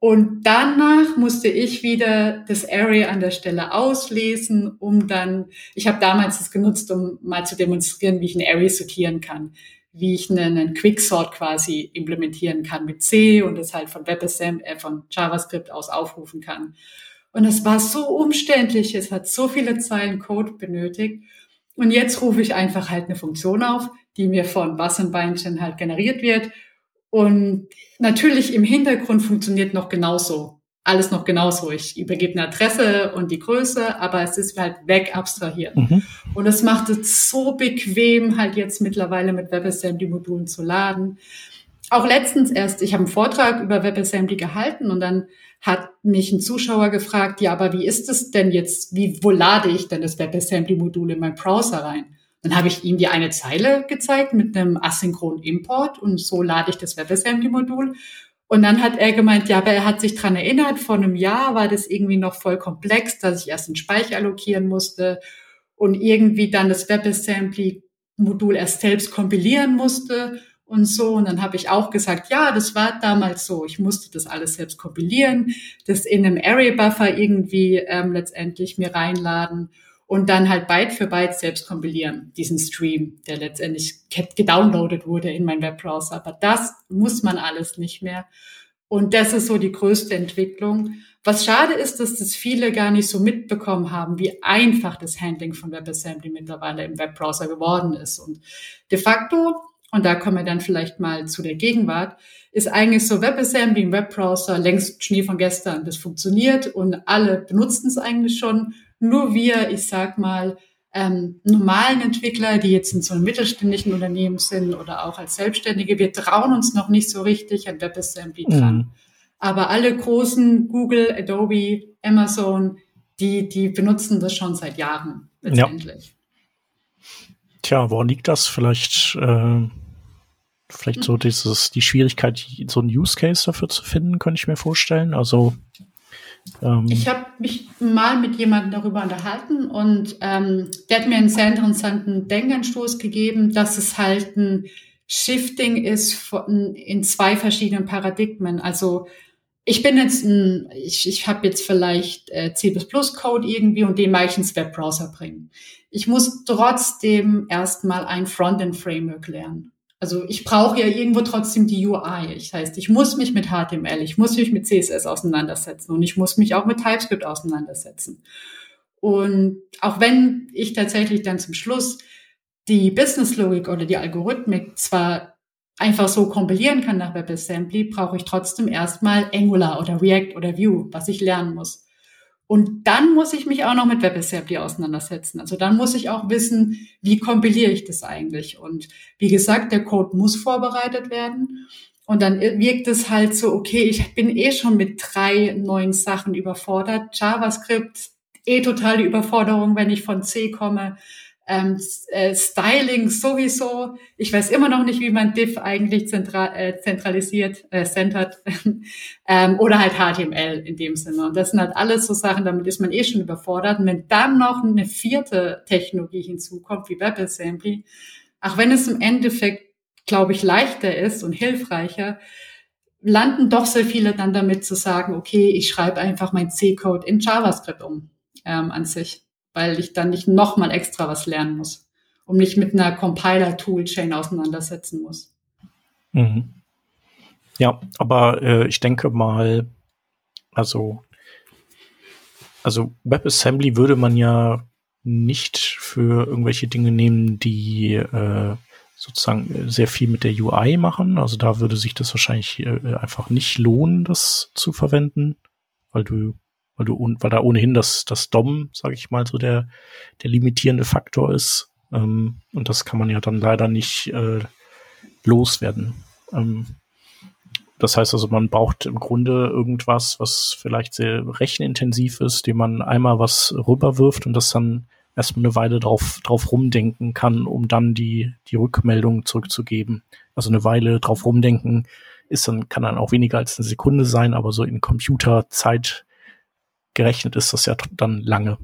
und danach musste ich wieder das Array an der Stelle auslesen, um dann, ich habe damals das genutzt, um mal zu demonstrieren, wie ich ein Array sortieren kann, wie ich einen, einen Quicksort quasi implementieren kann mit C und das halt von WebAssembly, äh, von JavaScript aus aufrufen kann. Und es war so umständlich, es hat so viele Zeilen Code benötigt. Und jetzt rufe ich einfach halt eine Funktion auf, die mir von Was und Beinchen halt generiert wird und natürlich im Hintergrund funktioniert noch genauso. Alles noch genauso. Ich übergebe eine Adresse und die Größe, aber es ist halt weg abstrahiert. Mhm. Und es macht es so bequem, halt jetzt mittlerweile mit WebAssembly-Modulen zu laden. Auch letztens erst, ich habe einen Vortrag über WebAssembly gehalten und dann hat mich ein Zuschauer gefragt, ja, aber wie ist es denn jetzt, wie, wo lade ich denn das WebAssembly-Modul in meinen Browser rein? Dann habe ich ihm die eine Zeile gezeigt mit einem asynchronen Import und so lade ich das WebAssembly-Modul. Und dann hat er gemeint, ja, aber er hat sich dran erinnert, vor einem Jahr war das irgendwie noch voll komplex, dass ich erst einen Speicher allokieren musste und irgendwie dann das WebAssembly-Modul erst selbst kompilieren musste und so. Und dann habe ich auch gesagt, ja, das war damals so. Ich musste das alles selbst kompilieren, das in einem Array-Buffer irgendwie ähm, letztendlich mir reinladen und dann halt Byte für Byte selbst kompilieren, diesen Stream, der letztendlich gedownloadet wurde in meinen Webbrowser. Aber das muss man alles nicht mehr. Und das ist so die größte Entwicklung. Was schade ist, dass das viele gar nicht so mitbekommen haben, wie einfach das Handling von WebAssembly mittlerweile im Webbrowser geworden ist. Und de facto, und da kommen wir dann vielleicht mal zu der Gegenwart, ist eigentlich so WebAssembly im Webbrowser längst Schnee von gestern. Das funktioniert und alle benutzen es eigentlich schon nur wir, ich sag mal, ähm, normalen Entwickler, die jetzt in so einem mittelständischen Unternehmen sind oder auch als Selbstständige, wir trauen uns noch nicht so richtig an WebAssembly dran. Mhm. Aber alle großen Google, Adobe, Amazon, die, die benutzen das schon seit Jahren letztendlich. Ja. Tja, woran liegt das? Vielleicht, äh, vielleicht so dieses, die Schwierigkeit, so einen Use Case dafür zu finden, könnte ich mir vorstellen. Also ähm, ich habe mich mal mit jemandem darüber unterhalten und ähm, der hat mir einen sehr interessanten Denkanstoß gegeben, dass es halt ein Shifting ist von, in zwei verschiedenen Paradigmen. Also ich bin jetzt ein, ich, ich habe jetzt vielleicht äh, C++-Code irgendwie und den mache ich ins Webbrowser bringen. Ich muss trotzdem erstmal ein Frontend-Framework lernen. Also ich brauche ja irgendwo trotzdem die UI. Das heißt, ich muss mich mit HTML, ich muss mich mit CSS auseinandersetzen und ich muss mich auch mit TypeScript auseinandersetzen. Und auch wenn ich tatsächlich dann zum Schluss die Business-Logik oder die Algorithmik zwar einfach so kompilieren kann nach WebAssembly, brauche ich trotzdem erstmal Angular oder React oder Vue, was ich lernen muss. Und dann muss ich mich auch noch mit WebAssembly auseinandersetzen. Also dann muss ich auch wissen, wie kompiliere ich das eigentlich? Und wie gesagt, der Code muss vorbereitet werden. Und dann wirkt es halt so, okay, ich bin eh schon mit drei neuen Sachen überfordert. JavaScript, eh totale Überforderung, wenn ich von C komme ähm, äh, Styling sowieso. Ich weiß immer noch nicht, wie man Div eigentlich zentra äh, zentralisiert, äh, centert ähm, oder halt HTML in dem Sinne. Und das sind halt alles so Sachen, damit ist man eh schon überfordert. Und wenn dann noch eine vierte Technologie hinzukommt, wie WebAssembly, auch wenn es im Endeffekt, glaube ich, leichter ist und hilfreicher, landen doch sehr viele dann damit zu sagen, okay, ich schreibe einfach mein C-Code in JavaScript um ähm, an sich, weil ich dann nicht nochmal extra was lernen muss, um nicht mit einer Compiler-Toolchain auseinandersetzen muss. Mhm. Ja, aber äh, ich denke mal, also, also WebAssembly würde man ja nicht für irgendwelche Dinge nehmen, die äh, sozusagen sehr viel mit der UI machen. Also da würde sich das wahrscheinlich äh, einfach nicht lohnen, das zu verwenden, weil du, weil du, weil da ohnehin das, das DOM, sage ich mal, so der, der limitierende Faktor ist. Ähm, und das kann man ja dann leider nicht äh, loswerden. Ähm, das heißt also, man braucht im Grunde irgendwas, was vielleicht sehr rechenintensiv ist, dem man einmal was rüberwirft und das dann erstmal eine Weile drauf, drauf rumdenken kann, um dann die, die Rückmeldung zurückzugeben. Also eine Weile drauf rumdenken ist dann, kann dann auch weniger als eine Sekunde sein, aber so in Computerzeit gerechnet ist das ja dann lange.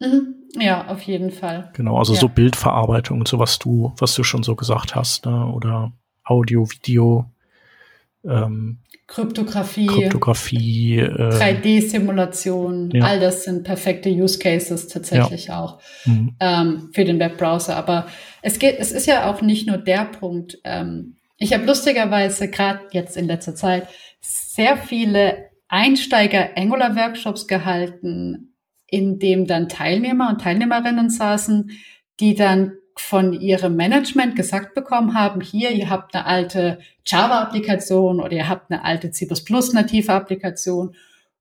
Mhm. Ja, auf jeden Fall. Genau, also ja. so Bildverarbeitung, so was du, was du schon so gesagt hast, ne? oder Audio, Video, ähm, Kryptographie, Kryptographie äh, 3D-Simulation, ja. all das sind perfekte Use Cases tatsächlich ja. auch mhm. ähm, für den Webbrowser. Aber es geht, es ist ja auch nicht nur der Punkt. Ähm, ich habe lustigerweise gerade jetzt in letzter Zeit sehr viele Einsteiger-Angular-Workshops gehalten, in dem dann Teilnehmer und Teilnehmerinnen saßen, die dann von ihrem Management gesagt bekommen haben, hier, ihr habt eine alte Java-Applikation oder ihr habt eine alte C++-native Applikation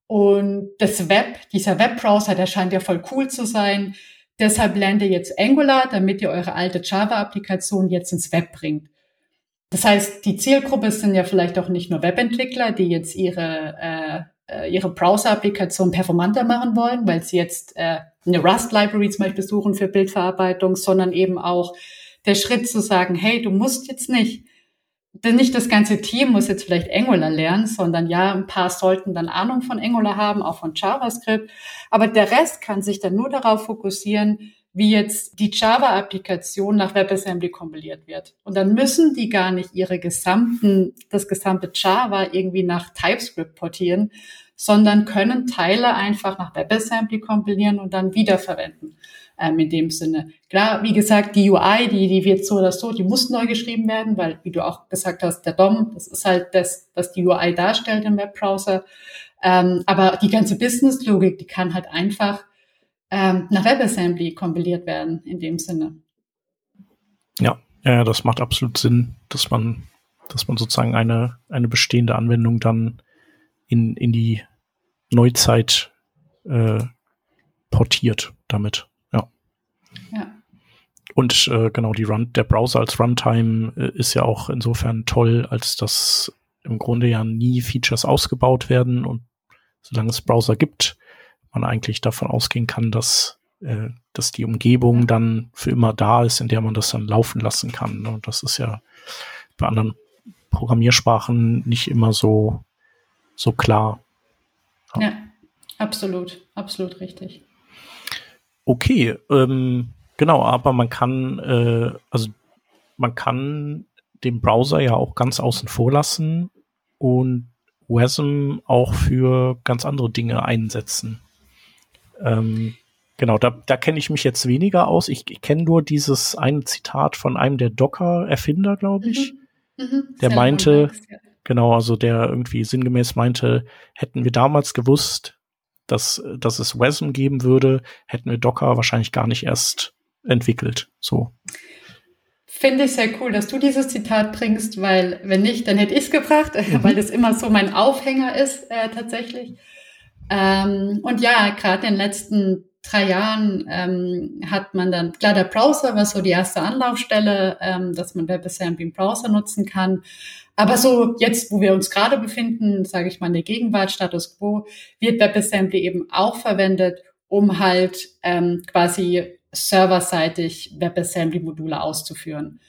und das Web, dieser Webbrowser, der scheint ja voll cool zu sein. Deshalb lernt ihr jetzt Angular, damit ihr eure alte Java-Applikation jetzt ins Web bringt. Das heißt, die Zielgruppe sind ja vielleicht auch nicht nur Webentwickler, die jetzt ihre, äh, äh ihre Browser-Applikation performanter machen wollen, weil sie jetzt äh, eine Rust-Library zum Beispiel suchen für Bildverarbeitung, sondern eben auch der Schritt zu sagen, hey, du musst jetzt nicht, denn nicht das ganze Team muss jetzt vielleicht Angular lernen, sondern ja, ein paar sollten dann Ahnung von Angular haben, auch von JavaScript. Aber der Rest kann sich dann nur darauf fokussieren, wie jetzt die Java-Applikation nach WebAssembly kompiliert wird. Und dann müssen die gar nicht ihre gesamten, das gesamte Java irgendwie nach TypeScript portieren, sondern können Teile einfach nach WebAssembly kompilieren und dann wiederverwenden. Ähm, in dem Sinne. Klar, wie gesagt, die UI, die, die wird so oder so, die muss neu geschrieben werden, weil, wie du auch gesagt hast, der DOM, das ist halt das, was die UI darstellt im Webbrowser. Ähm, aber die ganze Business-Logik, die kann halt einfach ähm, nach WebAssembly kompiliert werden, in dem Sinne. Ja, ja, das macht absolut Sinn, dass man, dass man sozusagen eine, eine bestehende Anwendung dann in, in die Neuzeit äh, portiert damit. Ja. ja. Und äh, genau, die Run, der Browser als Runtime äh, ist ja auch insofern toll, als dass im Grunde ja nie Features ausgebaut werden und solange es Browser gibt, man eigentlich davon ausgehen kann, dass, äh, dass die Umgebung dann für immer da ist, in der man das dann laufen lassen kann. Ne? Und das ist ja bei anderen Programmiersprachen nicht immer so so klar. Ja, ja absolut, absolut richtig. Okay, ähm, genau, aber man kann, äh, also man kann den Browser ja auch ganz außen vor lassen und WASM auch für ganz andere Dinge einsetzen. Ähm, genau, da, da kenne ich mich jetzt weniger aus. Ich, ich kenne nur dieses eine Zitat von einem der Docker-Erfinder, glaube ich. Mhm. Mhm. Der meinte, ja. Genau, also der irgendwie sinngemäß meinte, hätten wir damals gewusst, dass, dass es WASM geben würde, hätten wir Docker wahrscheinlich gar nicht erst entwickelt. So. Finde ich sehr cool, dass du dieses Zitat bringst, weil wenn nicht, dann hätte ich es gebracht, mhm. weil das immer so mein Aufhänger ist äh, tatsächlich. Ähm, und ja, gerade in den letzten drei Jahren ähm, hat man dann, klar, der Browser war so die erste Anlaufstelle, ähm, dass man WebAssembly im Browser nutzen kann. Aber so jetzt, wo wir uns gerade befinden, sage ich mal, in der Gegenwart, Status Quo, wird WebAssembly eben auch verwendet, um halt ähm, quasi serverseitig WebAssembly-Module auszuführen.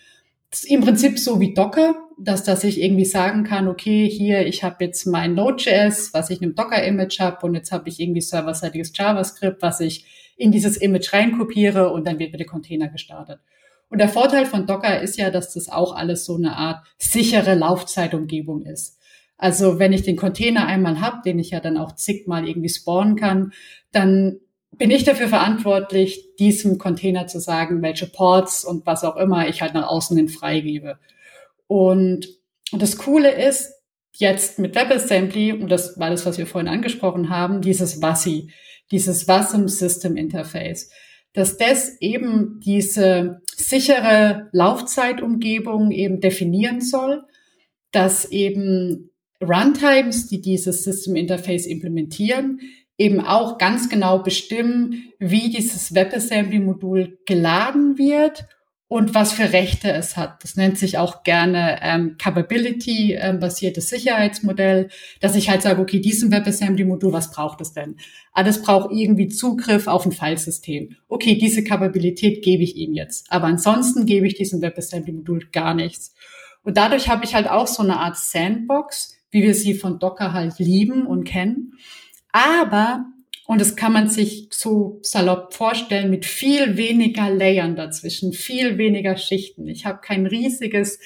Das ist im Prinzip so wie Docker, dass, dass ich irgendwie sagen kann, okay, hier, ich habe jetzt mein Node.js, was ich in einem Docker-Image habe und jetzt habe ich irgendwie serverseitiges JavaScript, was ich in dieses Image reinkopiere und dann wird mir der Container gestartet. Und der Vorteil von Docker ist ja, dass das auch alles so eine Art sichere Laufzeitumgebung ist. Also wenn ich den Container einmal habe, den ich ja dann auch zigmal irgendwie spawnen kann, dann bin ich dafür verantwortlich, diesem Container zu sagen, welche Ports und was auch immer ich halt nach außen hin freigebe. Und, das Coole ist, jetzt mit WebAssembly, und das war das, was wir vorhin angesprochen haben, dieses WASI, dieses WASM System Interface, dass das eben diese sichere Laufzeitumgebung eben definieren soll, dass eben Runtimes, die dieses System Interface implementieren, eben auch ganz genau bestimmen, wie dieses WebAssembly-Modul geladen wird und was für Rechte es hat. Das nennt sich auch gerne ähm, Capability-basiertes ähm, Sicherheitsmodell, dass ich halt sage, okay, diesem WebAssembly-Modul, was braucht es denn? Ah, das braucht irgendwie Zugriff auf ein Filesystem. Okay, diese Kapabilität gebe ich ihm jetzt. Aber ansonsten gebe ich diesem WebAssembly-Modul gar nichts. Und dadurch habe ich halt auch so eine Art Sandbox, wie wir sie von Docker halt lieben und kennen aber, und das kann man sich so salopp vorstellen, mit viel weniger Layern dazwischen, viel weniger Schichten. Ich habe kein riesiges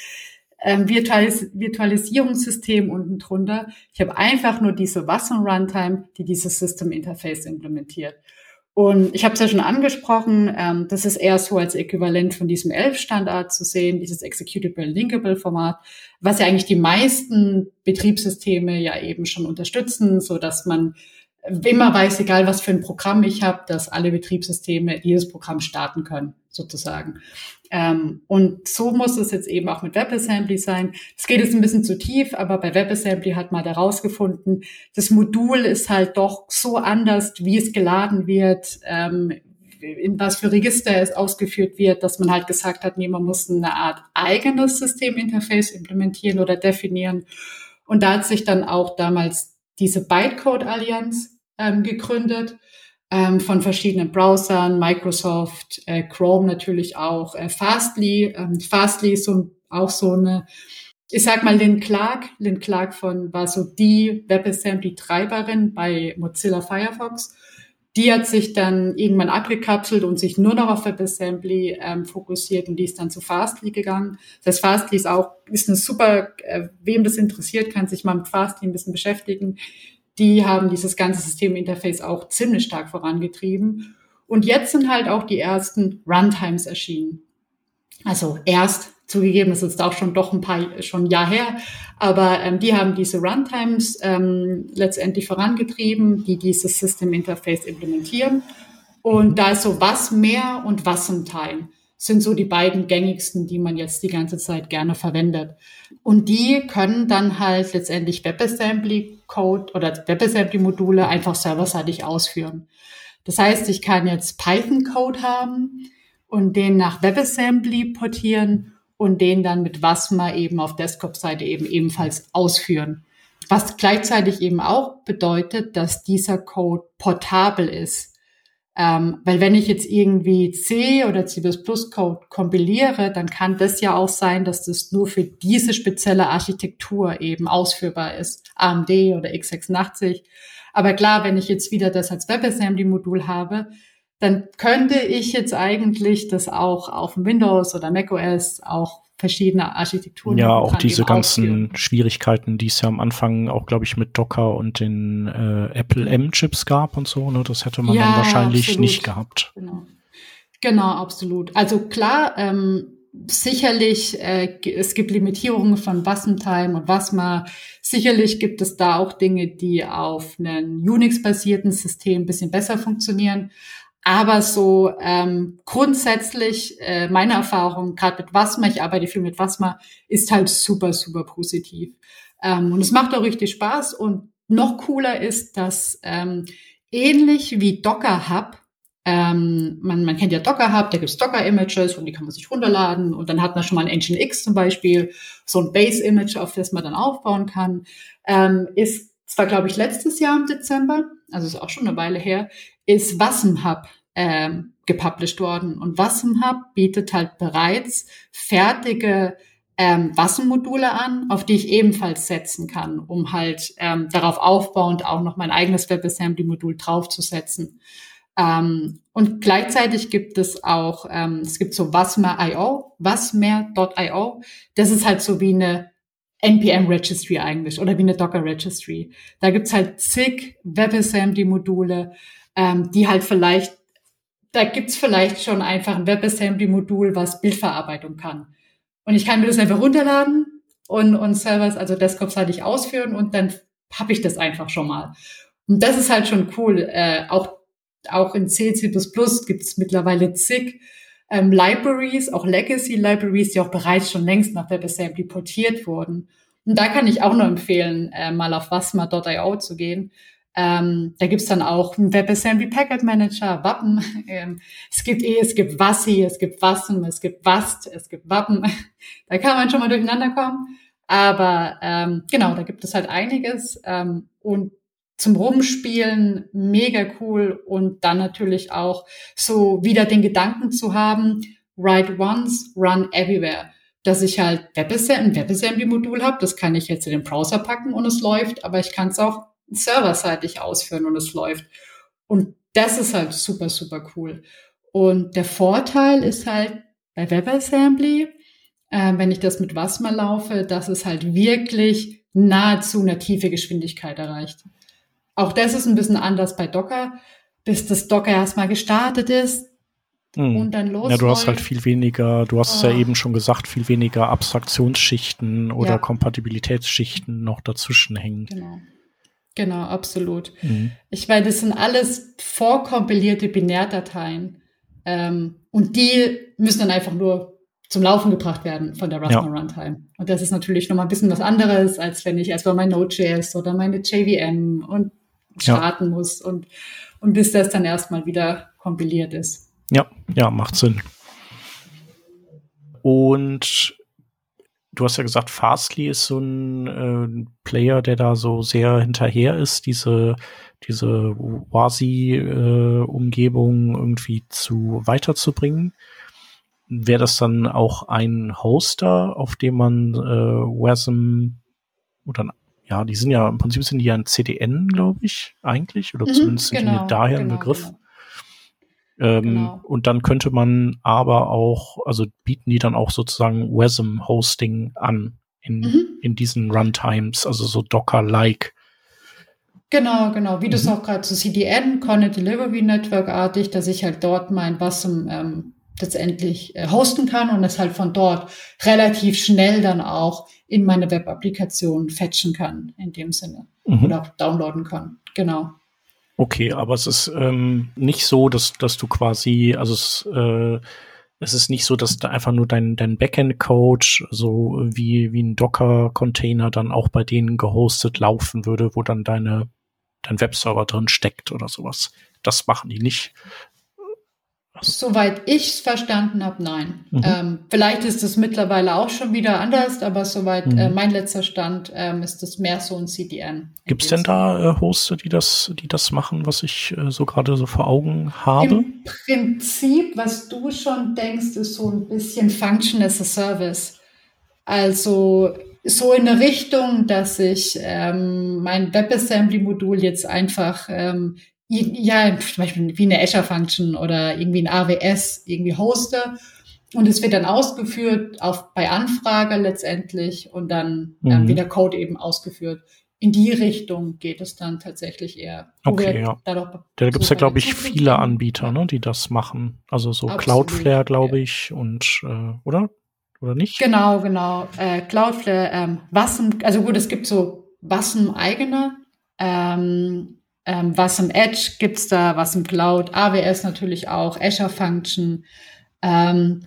ähm, Virtualis Virtualisierungssystem unten drunter. Ich habe einfach nur diese Wasser Runtime, die dieses System Interface implementiert. Und ich habe es ja schon angesprochen, ähm, das ist eher so als Äquivalent von diesem ELF-Standard zu sehen, dieses Executable Linkable Format, was ja eigentlich die meisten Betriebssysteme ja eben schon unterstützen, so dass man immer weiß, egal was für ein Programm ich habe, dass alle Betriebssysteme dieses Programm starten können, sozusagen. Ähm, und so muss es jetzt eben auch mit WebAssembly sein. Es geht jetzt ein bisschen zu tief, aber bei WebAssembly hat man herausgefunden, das Modul ist halt doch so anders, wie es geladen wird, ähm, in was für Register es ausgeführt wird, dass man halt gesagt hat, nee, man muss eine Art eigenes Systeminterface implementieren oder definieren. Und da hat sich dann auch damals diese Bytecode-Allianz ähm, gegründet ähm, von verschiedenen Browsern, Microsoft, äh, Chrome natürlich auch, äh, Fastly. Ähm, Fastly ist so, auch so eine, ich sag mal, Lynn Clark. Lynn Clark von, war so die WebAssembly-Treiberin bei Mozilla Firefox. Die hat sich dann irgendwann abgekapselt und sich nur noch auf WebAssembly ähm, fokussiert und die ist dann zu Fastly gegangen. Das heißt, Fastly ist auch, ist eine super, äh, wem das interessiert, kann sich mal mit Fastly ein bisschen beschäftigen. Die haben dieses ganze Systeminterface auch ziemlich stark vorangetrieben. Und jetzt sind halt auch die ersten Runtimes erschienen. Also erst zugegeben, das ist auch schon doch ein paar schon ein Jahr her, aber ähm, die haben diese Runtimes ähm, letztendlich vorangetrieben, die dieses System Interface implementieren. Und da ist so was mehr und was im Time sind so die beiden gängigsten, die man jetzt die ganze Zeit gerne verwendet. Und die können dann halt letztendlich WebAssembly Code oder WebAssembly Module einfach serverseitig ausführen. Das heißt, ich kann jetzt Python Code haben und den nach WebAssembly portieren und den dann mit Wasma eben auf Desktop-Seite eben ebenfalls ausführen. Was gleichzeitig eben auch bedeutet, dass dieser Code portabel ist. Ähm, weil wenn ich jetzt irgendwie C oder C++ Code kompiliere, dann kann das ja auch sein, dass das nur für diese spezielle Architektur eben ausführbar ist. AMD oder x86. Aber klar, wenn ich jetzt wieder das als WebAssembly-Modul habe, dann könnte ich jetzt eigentlich das auch auf Windows oder macOS auch verschiedene Architekturen. Ja, auch diese ganzen ausführen. Schwierigkeiten, die es ja am Anfang auch, glaube ich, mit Docker und den äh, Apple M-Chips gab und so, ne? Das hätte man ja, dann wahrscheinlich absolut. nicht gehabt. Genau. genau, absolut. Also klar, ähm, sicherlich, äh, es gibt Limitierungen von Wassentime und Wasma. Sicherlich gibt es da auch Dinge, die auf einem Unix-basierten System ein bisschen besser funktionieren. Aber so ähm, grundsätzlich, äh, meine Erfahrung, gerade mit Wasma, ich arbeite viel mit Wasma, ist halt super, super positiv. Ähm, und es macht auch richtig Spaß. Und noch cooler ist, dass ähm, ähnlich wie Docker Hub, ähm, man, man kennt ja Docker Hub, da gibt's Docker-Images und die kann man sich runterladen und dann hat man schon mal ein Nginx zum Beispiel, so ein Base-Image, auf das man dann aufbauen kann. Ähm, ist zwar, glaube ich, letztes Jahr im Dezember, also ist auch schon eine Weile her, ist Hub ähm, gepublished worden. Und Wasm Hub bietet halt bereits fertige ähm, Wasm-Module an, auf die ich ebenfalls setzen kann, um halt ähm, darauf aufbauend auch noch mein eigenes WebAssembly-Modul draufzusetzen. Ähm, und gleichzeitig gibt es auch, ähm, es gibt so Wasmer.io, Wasmer.io. Das ist halt so wie eine NPM-Registry eigentlich oder wie eine Docker-Registry. Da gibt's halt zig WebAssembly-Module, ähm, die halt vielleicht, da gibt's vielleicht schon einfach ein WebAssembly-Modul, was Bildverarbeitung kann. Und ich kann mir das einfach runterladen und, und Servers, also Desktops halt ich ausführen und dann habe ich das einfach schon mal. Und das ist halt schon cool. Äh, auch, auch in C, C++ gibt es mittlerweile zig ähm, Libraries, auch Legacy Libraries, die auch bereits schon längst nach WebAssembly portiert wurden. Und da kann ich auch nur empfehlen, äh, mal auf wasma.io zu gehen. Ähm, da gibt's dann auch einen WebAssembly Packet Manager, Wappen. Ähm, es gibt eh, es gibt Wassi, es gibt Wassen, es gibt Wast, es gibt Wappen. da kann man schon mal durcheinander kommen. Aber ähm, genau, da gibt es halt einiges. Ähm, und zum Rumspielen mega cool und dann natürlich auch so wieder den Gedanken zu haben, write once, run everywhere. Dass ich halt WebAssembly, ein WebAssembly-Modul habe, das kann ich jetzt in den Browser packen und es läuft, aber ich kann es auch serverseitig ausführen und es läuft. Und das ist halt super, super cool. Und der Vorteil ist halt bei WebAssembly, äh, wenn ich das mit Wasmer laufe, dass es halt wirklich nahezu eine tiefe Geschwindigkeit erreicht. Auch das ist ein bisschen anders bei Docker, bis das Docker erstmal gestartet ist hm. und dann los. Ja, du hast halt viel weniger, du hast oh. ja eben schon gesagt, viel weniger Abstraktionsschichten oder ja. Kompatibilitätsschichten noch dazwischen hängen. Genau. Genau, absolut. Mhm. Ich meine, das sind alles vorkompilierte Binärdateien. Ähm, und die müssen dann einfach nur zum Laufen gebracht werden von der Rasmus ja. Runtime. Und das ist natürlich nochmal ein bisschen was anderes, als wenn ich erstmal mein Node.js oder meine JVM und starten ja. muss und, und bis das dann erstmal wieder kompiliert ist. Ja, ja, macht Sinn. Und du hast ja gesagt, Fastly ist so ein äh, Player, der da so sehr hinterher ist, diese, diese WASI-Umgebung äh, irgendwie zu weiterzubringen. Wäre das dann auch ein Hoster, auf dem man äh, WASM oder ja, die sind ja im Prinzip sind die ja ein CDN, glaube ich, eigentlich, oder mhm, zumindest sind genau, die daher genau, ein Begriff. Genau. Ähm, genau. Und dann könnte man aber auch, also bieten die dann auch sozusagen WASM-Hosting an in, mhm. in diesen Runtimes, also so Docker-like. Genau, genau. Wie mhm. du es auch gerade zu so CDN, Connect Delivery Network artig, dass ich halt dort mein WASM ähm, letztendlich äh, hosten kann und es halt von dort relativ schnell dann auch in meine Web-Applikation fetchen kann, in dem Sinne. Mhm. Oder auch downloaden kann. Genau. Okay, aber es ist ähm, nicht so, dass, dass du quasi, also es, äh, es ist nicht so, dass da einfach nur dein, dein Backend-Code, so wie, wie ein Docker-Container dann auch bei denen gehostet laufen würde, wo dann deine, dein Webserver drin steckt oder sowas. Das machen die nicht, Soweit ich es verstanden habe, nein. Mhm. Ähm, vielleicht ist es mittlerweile auch schon wieder anders, aber soweit mhm. äh, mein letzter Stand ähm, ist es mehr so ein CDN. Gibt es denn da äh, Hoster, die das, die das machen, was ich äh, so gerade so vor Augen habe? Im Prinzip, was du schon denkst, ist so ein bisschen Function as a Service. Also so in eine Richtung, dass ich ähm, mein WebAssembly-Modul jetzt einfach ähm, ja, zum Beispiel wie eine Azure Function oder irgendwie ein AWS irgendwie hoste. Und es wird dann ausgeführt auf, bei Anfrage letztendlich und dann mhm. ähm, wird der Code eben ausgeführt. In die Richtung geht es dann tatsächlich eher. Okay, ja. Da, da gibt es ja, glaube ich, viele Anbieter, ne, die das machen. Also so Absolut, Cloudflare, glaube ich, und äh, oder? Oder nicht? Genau, genau. Äh, Cloudflare, ähm, Wassen, also gut, es gibt so Wassen eigene. Ähm, ähm, was im Edge gibt's da, was im Cloud, AWS natürlich auch, Azure Function. Ähm,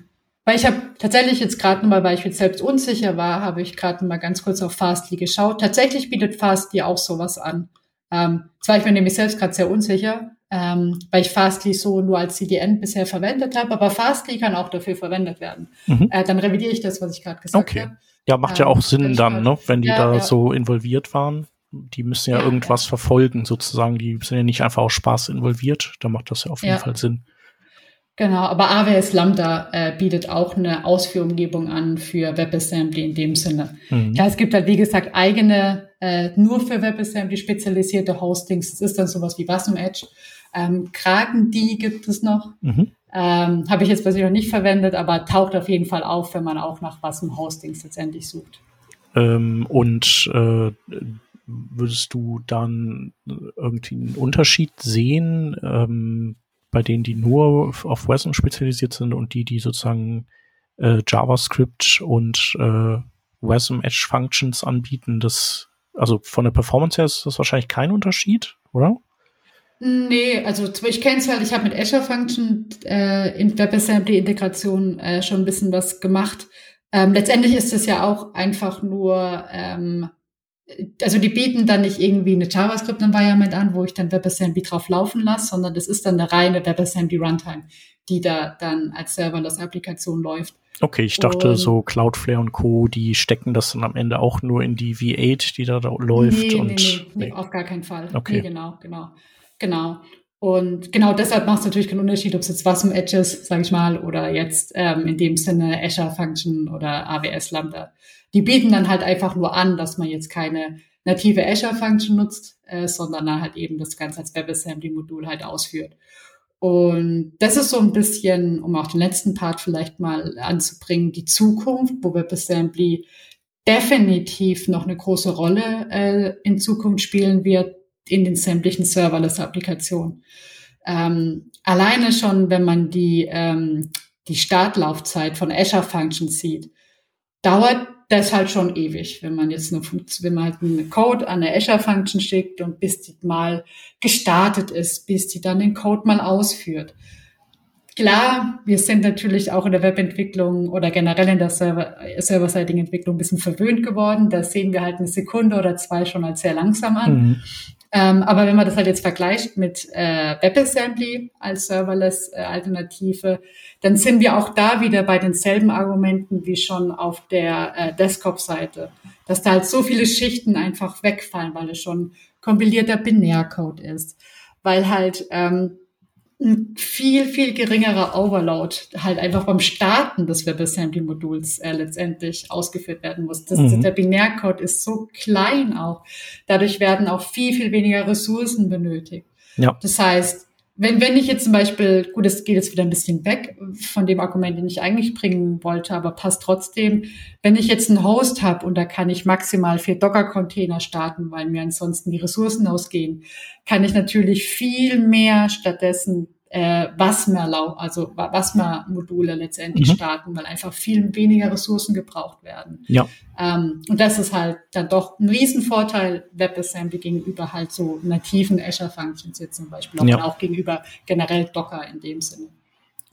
weil ich habe tatsächlich jetzt gerade mal, weil ich jetzt selbst unsicher war, habe ich gerade mal ganz kurz auf Fastly geschaut. Tatsächlich bietet Fastly auch sowas an. Ähm, zwar ich bin nämlich selbst gerade sehr unsicher, ähm, weil ich Fastly so nur als CDN bisher verwendet habe, aber Fastly kann auch dafür verwendet werden. Mhm. Äh, dann revidiere ich das, was ich gerade gesagt okay. habe. Ja, macht ja auch ähm, Sinn dann, ne, wenn die ja, da ja. so involviert waren die müssen ja, ja irgendwas ja. verfolgen, sozusagen. Die sind ja nicht einfach aus Spaß involviert. Da macht das ja auf jeden Fall Sinn. Genau, aber AWS Lambda äh, bietet auch eine Ausführumgebung an für WebAssembly in dem Sinne. Mhm. Ja, es gibt halt, wie gesagt, eigene, äh, nur für WebAssembly spezialisierte Hostings. Das ist dann sowas wie Wasm Edge. Ähm, Kraken, die gibt es noch. Mhm. Ähm, Habe ich jetzt persönlich noch nicht verwendet, aber taucht auf jeden Fall auf, wenn man auch nach Wasm Hostings letztendlich sucht. Ähm, und äh, würdest du dann irgendwie einen Unterschied sehen ähm, bei denen, die nur auf WASM spezialisiert sind und die, die sozusagen äh, JavaScript und äh, WASM Edge Functions anbieten? Das, also von der Performance her ist das wahrscheinlich kein Unterschied, oder? Nee, also ich kenne es halt, ich habe mit Azure Function äh, in WebAssembly-Integration äh, schon ein bisschen was gemacht. Ähm, letztendlich ist es ja auch einfach nur, ähm, also die bieten dann nicht irgendwie eine JavaScript-Environment an, wo ich dann WebAssembly drauf laufen lasse, sondern das ist dann eine reine WebAssembly Runtime, die da dann als serverless Applikation läuft. Okay, ich dachte und, so Cloudflare und Co., die stecken das dann am Ende auch nur in die V8, die da, da läuft. Nee, und, nee, nee, nee, auf gar keinen Fall. Okay. Nee, genau, genau. Genau. Und genau deshalb macht es natürlich keinen Unterschied, ob es jetzt was im Edge ist, sage ich mal, oder jetzt ähm, in dem Sinne Azure Function oder AWS Lambda. Die bieten dann halt einfach nur an, dass man jetzt keine native Azure Function nutzt, äh, sondern dann halt eben das Ganze als WebAssembly-Modul halt ausführt. Und das ist so ein bisschen, um auch den letzten Part vielleicht mal anzubringen, die Zukunft, wo WebAssembly definitiv noch eine große Rolle äh, in Zukunft spielen wird, in den sämtlichen Serverless-Applikationen. Ähm, alleine schon, wenn man die, ähm, die Startlaufzeit von Azure Functions sieht, dauert das halt schon ewig, wenn man jetzt eine wenn man halt einen Code an eine Azure Function schickt und bis die mal gestartet ist, bis die dann den Code mal ausführt. Klar, wir sind natürlich auch in der Webentwicklung oder generell in der Server, serverseitigen Entwicklung ein bisschen verwöhnt geworden. Da sehen wir halt eine Sekunde oder zwei schon als sehr langsam an. Mhm. Ähm, aber wenn man das halt jetzt vergleicht mit äh, WebAssembly als Serverless-Alternative, äh, dann sind wir auch da wieder bei denselben Argumenten wie schon auf der äh, Desktop-Seite, dass da halt so viele Schichten einfach wegfallen, weil es schon kompilierter Binärcode ist, weil halt ähm, ein viel, viel geringerer Overload halt einfach beim Starten des WebAssembly-Moduls äh, letztendlich ausgeführt werden muss. Das, mhm. Der Binärcode ist so klein auch. Dadurch werden auch viel, viel weniger Ressourcen benötigt. Ja. Das heißt, wenn, wenn ich jetzt zum Beispiel, gut, es geht jetzt wieder ein bisschen weg von dem Argument, den ich eigentlich bringen wollte, aber passt trotzdem, wenn ich jetzt einen Host habe und da kann ich maximal vier Docker-Container starten, weil mir ansonsten die Ressourcen ausgehen, kann ich natürlich viel mehr stattdessen äh, Wasmer, also Wasmer-Module letztendlich mhm. starten, weil einfach viel weniger Ressourcen gebraucht werden. Ja. Ähm, und das ist halt dann doch ein Riesenvorteil WebAssembly gegenüber halt so nativen Azure Functions jetzt zum Beispiel, ja. auch gegenüber generell Docker in dem Sinne.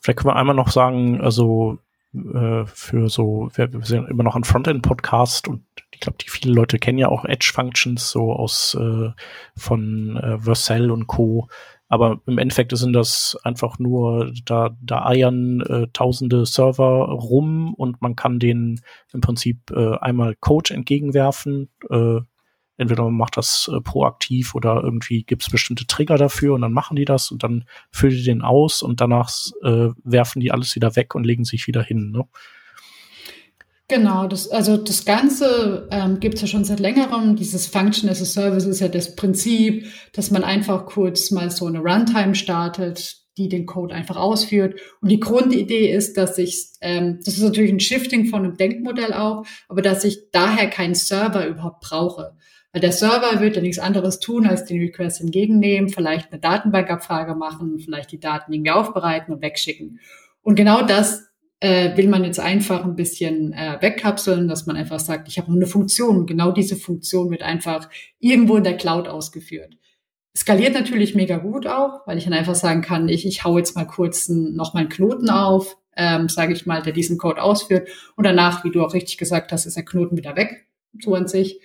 Vielleicht können wir einmal noch sagen, also äh, für so, wir, wir sind immer noch ein Frontend-Podcast und ich glaube, die viele Leute kennen ja auch Edge-Functions so aus äh, von äh, Vercel und Co. Aber im Endeffekt sind das einfach nur, da, da eiern äh, tausende Server rum und man kann denen im Prinzip äh, einmal Code entgegenwerfen. Äh, entweder man macht das äh, proaktiv oder irgendwie gibt es bestimmte Trigger dafür und dann machen die das und dann füllen die den aus und danach äh, werfen die alles wieder weg und legen sich wieder hin. Ne? Genau, das, also das Ganze ähm, gibt es ja schon seit längerem. Dieses Function as a Service ist ja das Prinzip, dass man einfach kurz mal so eine Runtime startet, die den Code einfach ausführt. Und die Grundidee ist, dass ich, ähm, das ist natürlich ein Shifting von einem Denkmodell auch, aber dass ich daher keinen Server überhaupt brauche. Weil der Server wird ja nichts anderes tun, als den Request entgegennehmen, vielleicht eine Datenbankabfrage machen, vielleicht die Daten irgendwie aufbereiten und wegschicken. Und genau das äh, will man jetzt einfach ein bisschen äh, wegkapseln, dass man einfach sagt, ich habe nur eine Funktion. Genau diese Funktion wird einfach irgendwo in der Cloud ausgeführt. Skaliert natürlich mega gut auch, weil ich dann einfach sagen kann, ich, ich hau jetzt mal kurz noch mal einen Knoten auf, ähm, sage ich mal, der diesen Code ausführt. Und danach, wie du auch richtig gesagt hast, ist der Knoten wieder weg, so an sich.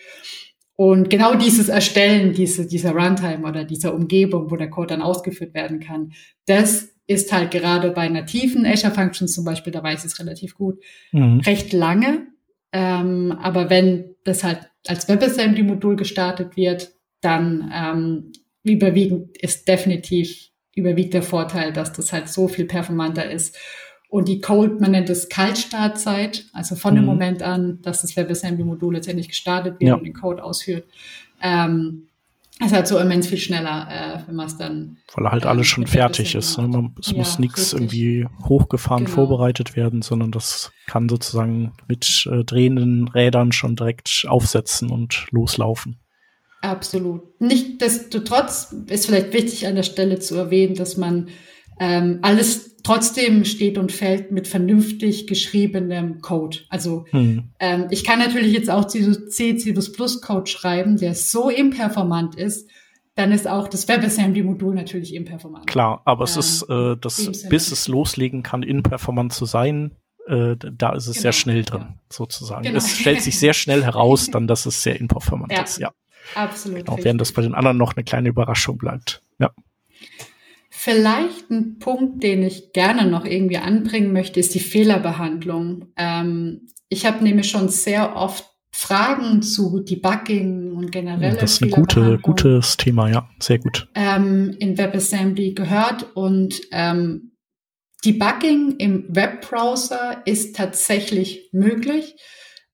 Und genau dieses Erstellen, diese, dieser Runtime oder dieser Umgebung, wo der Code dann ausgeführt werden kann, das ist halt gerade bei nativen Azure Functions zum Beispiel, da weiß ich es relativ gut, mhm. recht lange. Ähm, aber wenn das halt als WebAssembly-Modul gestartet wird, dann ähm, überwiegend ist definitiv überwiegt der Vorteil, dass das halt so viel performanter ist. Und die Cold, man nennt es Kaltstartzeit, also von mhm. dem Moment an, dass das WebAssembly-Modul letztendlich gestartet wird ja. und den Code ausführt, ähm, ist halt so immens viel schneller, äh, wenn man es dann. Weil halt alles schon fertig ist. Ne? Man, es ja, muss nichts irgendwie hochgefahren genau. vorbereitet werden, sondern das kann sozusagen mit äh, drehenden Rädern schon direkt aufsetzen und loslaufen. Absolut. Nichtsdestotrotz ist vielleicht wichtig an der Stelle zu erwähnen, dass man ähm, alles trotzdem steht und fällt mit vernünftig geschriebenem Code. Also hm. ähm, ich kann natürlich jetzt auch C, C++ Code schreiben, der so imperformant ist, dann ist auch das WebAssembly-Modul natürlich imperformant. Klar, aber es ist, äh, das, bis es loslegen kann, imperformant zu sein, äh, da ist es genau. sehr schnell drin, ja. sozusagen. Genau. Es stellt sich sehr schnell heraus, dann, dass es sehr imperformant ja. ist, ja. Absolut. Genau, während das bei den anderen noch eine kleine Überraschung bleibt. Ja. Vielleicht ein Punkt, den ich gerne noch irgendwie anbringen möchte, ist die Fehlerbehandlung. Ähm, ich habe nämlich schon sehr oft Fragen zu Debugging und generell. Das ist ein gute, gutes Thema, ja, sehr gut. Ähm, in WebAssembly gehört und ähm, Debugging im Webbrowser ist tatsächlich möglich.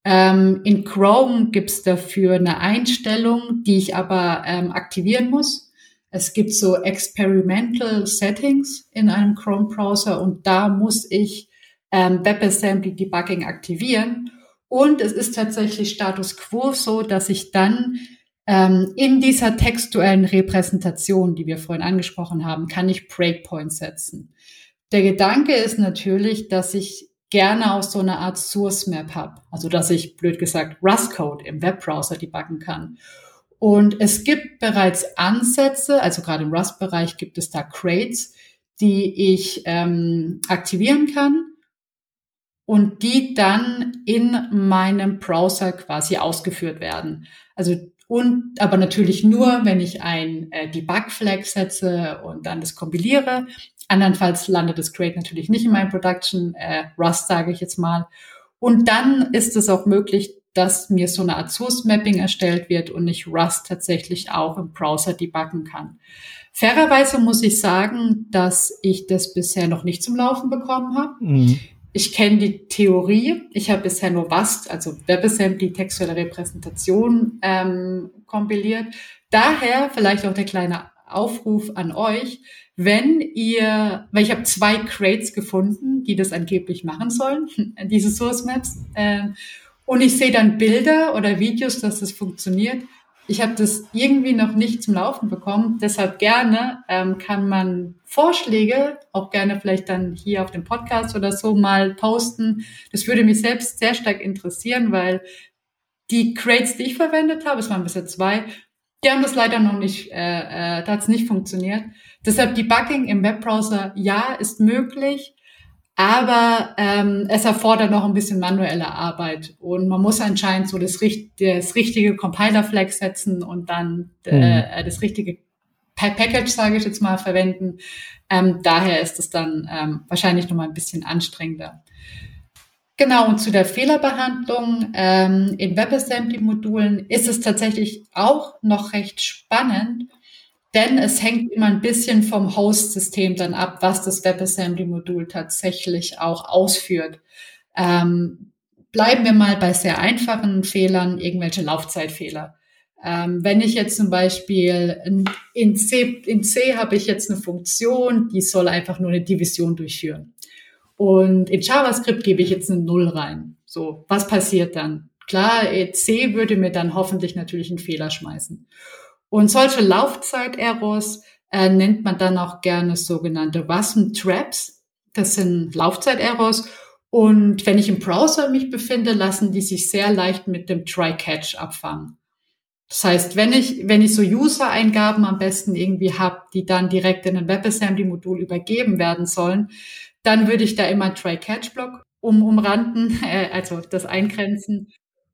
Ähm, in Chrome gibt es dafür eine Einstellung, die ich aber ähm, aktivieren muss. Es gibt so Experimental Settings in einem Chrome-Browser und da muss ich ähm, WebAssembly Debugging aktivieren. Und es ist tatsächlich Status Quo so, dass ich dann ähm, in dieser textuellen Repräsentation, die wir vorhin angesprochen haben, kann ich Breakpoints setzen. Der Gedanke ist natürlich, dass ich gerne auch so eine Art Source Map habe. Also, dass ich, blöd gesagt, Rust-Code im Webbrowser debuggen kann. Und es gibt bereits Ansätze, also gerade im Rust-Bereich gibt es da Crates, die ich ähm, aktivieren kann und die dann in meinem Browser quasi ausgeführt werden. Also und aber natürlich nur, wenn ich ein äh, Debug-Flag setze und dann das kompiliere. Andernfalls landet das Crate natürlich nicht in meinem Production äh, Rust, sage ich jetzt mal. Und dann ist es auch möglich, dass mir so eine Art Source Mapping erstellt wird und ich Rust tatsächlich auch im Browser debuggen kann. Fairerweise muss ich sagen, dass ich das bisher noch nicht zum Laufen bekommen habe. Mhm. Ich kenne die Theorie. Ich habe bisher nur Rust, also WebAssembly, textuelle Repräsentation ähm, kompiliert. Daher vielleicht auch der kleine Aufruf an euch, wenn ihr, weil ich habe zwei Crates gefunden, die das angeblich machen sollen, diese Source Maps. Äh, und ich sehe dann Bilder oder Videos, dass das funktioniert. Ich habe das irgendwie noch nicht zum Laufen bekommen. Deshalb gerne ähm, kann man Vorschläge auch gerne vielleicht dann hier auf dem Podcast oder so mal posten. Das würde mich selbst sehr stark interessieren, weil die Crates, die ich verwendet habe, es waren bisher zwei, die haben das leider noch nicht, äh, äh, da hat es nicht funktioniert. Deshalb Debugging im Webbrowser, ja, ist möglich. Aber ähm, es erfordert noch ein bisschen manuelle Arbeit und man muss anscheinend so das, das richtige Compiler-Flag setzen und dann äh, mhm. äh, das richtige Package, sage ich jetzt mal, verwenden. Ähm, daher ist es dann ähm, wahrscheinlich noch mal ein bisschen anstrengender. Genau, und zu der Fehlerbehandlung ähm, in WebAssembly-Modulen ist es tatsächlich auch noch recht spannend, denn es hängt immer ein bisschen vom Host-System dann ab, was das WebAssembly-Modul tatsächlich auch ausführt. Ähm, bleiben wir mal bei sehr einfachen Fehlern, irgendwelche Laufzeitfehler. Ähm, wenn ich jetzt zum Beispiel in C, in C habe ich jetzt eine Funktion, die soll einfach nur eine Division durchführen. Und in JavaScript gebe ich jetzt eine Null rein. So, was passiert dann? Klar, C würde mir dann hoffentlich natürlich einen Fehler schmeißen. Und solche Laufzeit-Errors äh, nennt man dann auch gerne sogenannte Wasm-Traps. Das sind Laufzeit-Errors. Und wenn ich im Browser mich befinde, lassen die sich sehr leicht mit dem Try-Catch abfangen. Das heißt, wenn ich, wenn ich so User-Eingaben am besten irgendwie habe, die dann direkt in ein WebAssembly-Modul übergeben werden sollen, dann würde ich da immer Try-Catch-Block um, umranden, äh, also das eingrenzen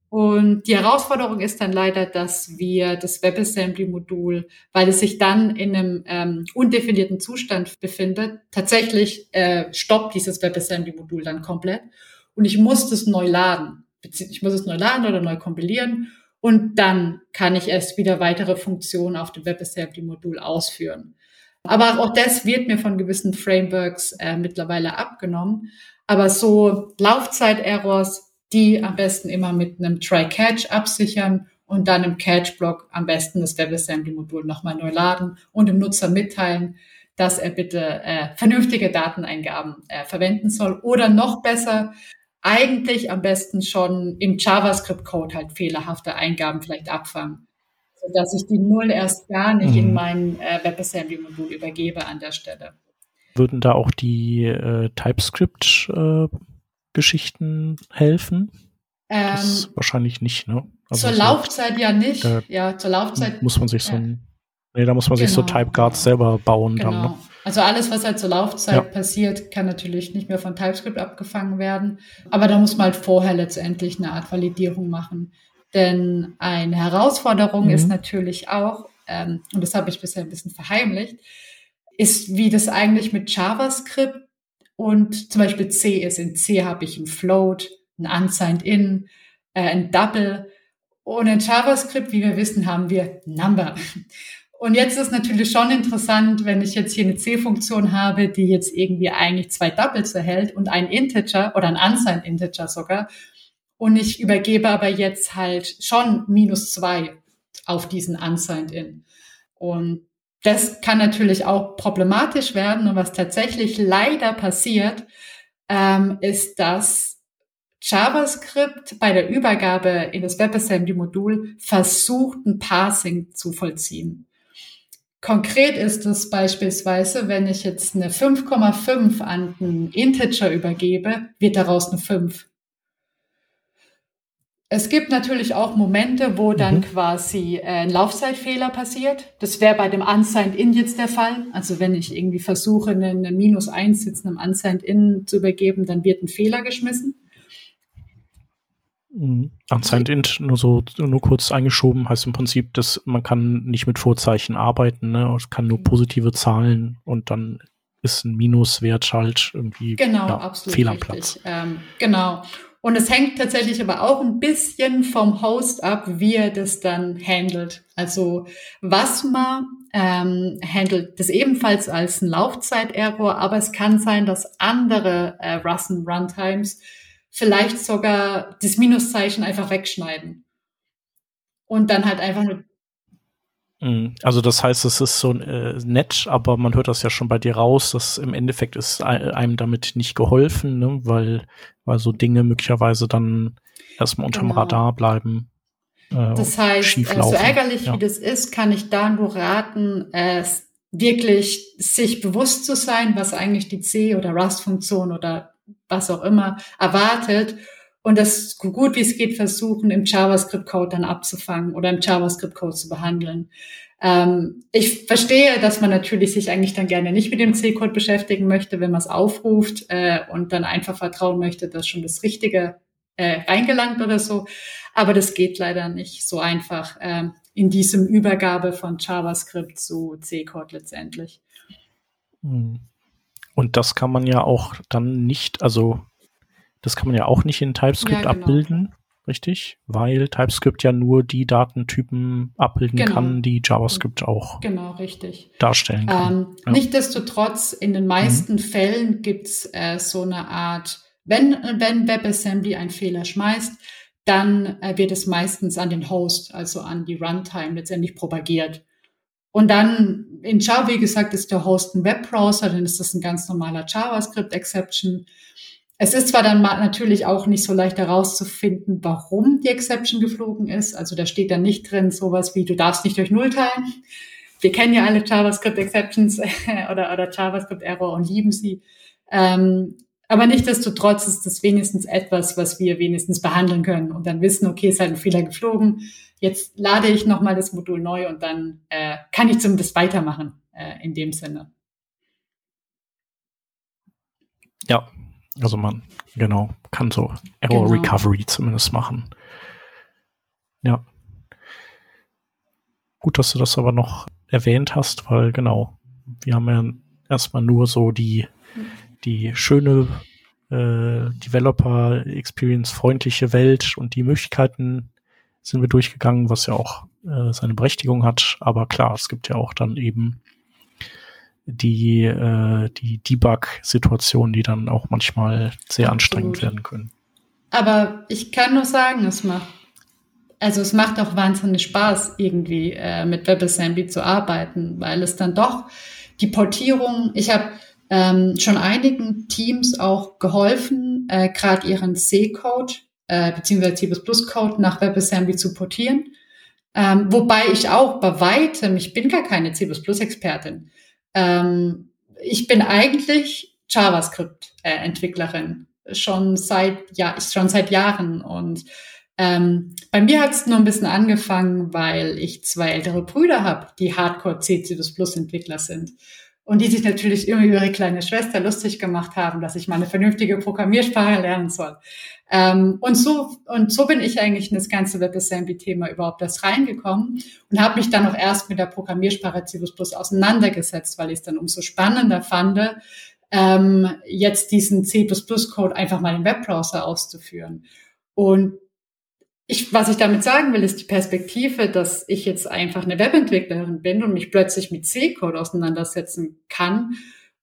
und die Herausforderung ist dann leider, dass wir das WebAssembly-Modul, weil es sich dann in einem ähm, undefinierten Zustand befindet, tatsächlich äh, stoppt dieses WebAssembly-Modul dann komplett. Und ich muss das neu laden. Ich muss es neu laden oder neu kompilieren. Und dann kann ich erst wieder weitere Funktionen auf dem WebAssembly-Modul ausführen. Aber auch das wird mir von gewissen Frameworks äh, mittlerweile abgenommen. Aber so Laufzeit-Errors die am besten immer mit einem Try-Catch absichern und dann im Catch-Block am besten das WebAssembly-Modul nochmal neu laden und dem Nutzer mitteilen, dass er bitte äh, vernünftige Dateneingaben äh, verwenden soll. Oder noch besser, eigentlich am besten schon im JavaScript-Code halt fehlerhafte Eingaben vielleicht abfangen, sodass ich die Null erst gar nicht mhm. in mein äh, WebAssembly-Modul übergebe an der Stelle. Würden da auch die äh, Äh, helfen? Ähm, wahrscheinlich nicht, ne? Also zur Laufzeit ja nicht. Äh, ja, zur Laufzeit. Muss man sich so ein, nee, da muss man genau. sich so genau. Typeguards selber bauen genau. dann. Ne? Also alles, was halt zur Laufzeit ja. passiert, kann natürlich nicht mehr von TypeScript abgefangen werden. Aber da muss man halt vorher letztendlich eine Art Validierung machen. Denn eine Herausforderung mhm. ist natürlich auch, ähm, und das habe ich bisher ein bisschen verheimlicht, ist, wie das eigentlich mit JavaScript und zum Beispiel C ist. In C habe ich ein Float, ein Unsigned In, äh, ein Double. Und in JavaScript, wie wir wissen, haben wir Number. Und jetzt ist natürlich schon interessant, wenn ich jetzt hier eine C-Funktion habe, die jetzt irgendwie eigentlich zwei Doubles erhält und ein Integer oder ein Unsigned Integer sogar. Und ich übergebe aber jetzt halt schon minus zwei auf diesen Unsigned In. Und das kann natürlich auch problematisch werden. Und was tatsächlich leider passiert, ähm, ist, dass JavaScript bei der Übergabe in das WebAssembly-Modul versucht, ein Parsing zu vollziehen. Konkret ist es beispielsweise, wenn ich jetzt eine 5,5 an einen Integer übergebe, wird daraus eine 5. Es gibt natürlich auch Momente, wo dann mhm. quasi äh, ein Laufzeitfehler passiert. Das wäre bei dem Unsigned In jetzt der Fall. Also wenn ich irgendwie versuche, eine, eine Minus 1 jetzt einem Unsigned In zu übergeben, dann wird ein Fehler geschmissen. Mhm. Unsigned Int, nur so, nur kurz eingeschoben, heißt im Prinzip, dass man kann nicht mit Vorzeichen arbeiten, ne? Es kann nur positive Zahlen und dann ist ein Minuswert halt irgendwie genau, ja, absolut fehl am Platz. Ähm, genau. Und es hängt tatsächlich aber auch ein bisschen vom Host ab, wie er das dann handelt. Also Wasma ähm, handelt das ebenfalls als ein Laufzeit-Error, aber es kann sein, dass andere äh, Russen Runtimes vielleicht sogar das Minuszeichen einfach wegschneiden. Und dann halt einfach nur. Also das heißt, es ist so äh, nett, aber man hört das ja schon bei dir raus, dass im Endeffekt ist einem damit nicht geholfen, ne? weil, weil so Dinge möglicherweise dann erstmal unterm genau. Radar bleiben. Äh, das heißt, äh, so ärgerlich ja. wie das ist, kann ich da nur raten, es wirklich sich bewusst zu sein, was eigentlich die C- oder Rust-Funktion oder was auch immer erwartet und das gut wie es geht versuchen, im JavaScript-Code dann abzufangen oder im JavaScript-Code zu behandeln. Ähm, ich verstehe, dass man natürlich sich eigentlich dann gerne nicht mit dem C-Code beschäftigen möchte, wenn man es aufruft äh, und dann einfach vertrauen möchte, dass schon das Richtige äh, reingelangt oder so. Aber das geht leider nicht so einfach äh, in diesem Übergabe von JavaScript zu C-Code letztendlich. Hm. Und das kann man ja auch dann nicht, also das kann man ja auch nicht in TypeScript ja, genau. abbilden, richtig? Weil TypeScript ja nur die Datentypen abbilden genau. kann, die JavaScript auch genau, richtig. darstellen kann. Ähm, ja. Nichtsdestotrotz, in den meisten mhm. Fällen gibt's äh, so eine Art, wenn, wenn WebAssembly einen Fehler schmeißt, dann äh, wird es meistens an den Host, also an die Runtime letztendlich propagiert. Und dann in Java, wie gesagt, ist der Host ein Webbrowser, dann ist das ein ganz normaler JavaScript-Exception. Es ist zwar dann natürlich auch nicht so leicht herauszufinden, warum die Exception geflogen ist. Also da steht dann nicht drin sowas wie, du darfst nicht durch Null teilen. Wir kennen ja alle JavaScript Exceptions oder, oder JavaScript Error und lieben sie. Ähm, aber nichtdestotrotz ist das wenigstens etwas, was wir wenigstens behandeln können und dann wissen, okay, es hat ein Fehler geflogen. Jetzt lade ich nochmal das Modul neu und dann äh, kann ich zumindest weitermachen äh, in dem Sinne. Ja, also man, genau, kann so Error genau. Recovery zumindest machen. Ja. Gut, dass du das aber noch erwähnt hast, weil genau, wir haben ja erstmal nur so die, die schöne äh, Developer Experience freundliche Welt und die Möglichkeiten sind wir durchgegangen, was ja auch äh, seine Berechtigung hat. Aber klar, es gibt ja auch dann eben die, äh, die Debug-Situationen, die dann auch manchmal sehr Absolut. anstrengend werden können. Aber ich kann nur sagen, es macht also es macht auch wahnsinnig Spaß, irgendwie äh, mit WebAssembly zu arbeiten, weil es dann doch die Portierung, ich habe ähm, schon einigen Teams auch geholfen, äh, gerade ihren C-Code äh, beziehungsweise C++-Code nach WebAssembly zu portieren. Ähm, wobei ich auch bei weitem, ich bin gar keine C++-Expertin. Ähm, ich bin eigentlich JavaScript-Entwicklerin schon seit ja schon seit Jahren und ähm, bei mir hat es nur ein bisschen angefangen, weil ich zwei ältere Brüder habe, die Hardcore C++ Entwickler sind und die sich natürlich immer über ihre kleine Schwester lustig gemacht haben, dass ich mal eine vernünftige Programmiersprache lernen soll. Ähm, und so und so bin ich eigentlich in das ganze WebAssembly-Thema überhaupt erst reingekommen und habe mich dann auch erst mit der Programmiersprache C++ auseinandergesetzt, weil ich es dann umso spannender fand, ähm, jetzt diesen C++-Code einfach mal im Webbrowser auszuführen. Und ich, was ich damit sagen will, ist die Perspektive, dass ich jetzt einfach eine Webentwicklerin bin und mich plötzlich mit C-Code auseinandersetzen kann.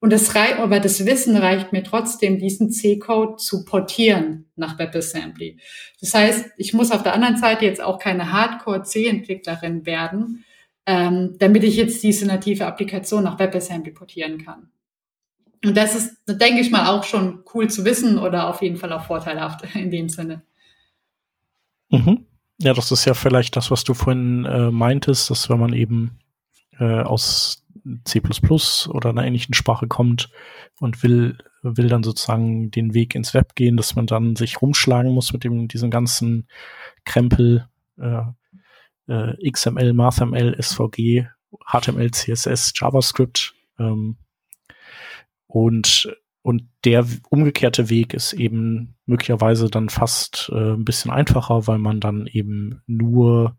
Und das reicht, aber das Wissen reicht mir trotzdem, diesen C-Code zu portieren nach WebAssembly. Das heißt, ich muss auf der anderen Seite jetzt auch keine Hardcore-C-Entwicklerin werden, ähm, damit ich jetzt diese native Applikation nach WebAssembly portieren kann. Und das ist, denke ich mal, auch schon cool zu wissen oder auf jeden Fall auch vorteilhaft in dem Sinne. Mhm. Ja, das ist ja vielleicht das, was du vorhin äh, meintest, dass wenn man eben äh, aus C++ oder einer ähnlichen Sprache kommt und will, will dann sozusagen den Weg ins Web gehen, dass man dann sich rumschlagen muss mit dem, diesen ganzen Krempel, äh, äh, XML, MathML, SVG, HTML, CSS, JavaScript, ähm, und und der umgekehrte Weg ist eben möglicherweise dann fast äh, ein bisschen einfacher, weil man dann eben nur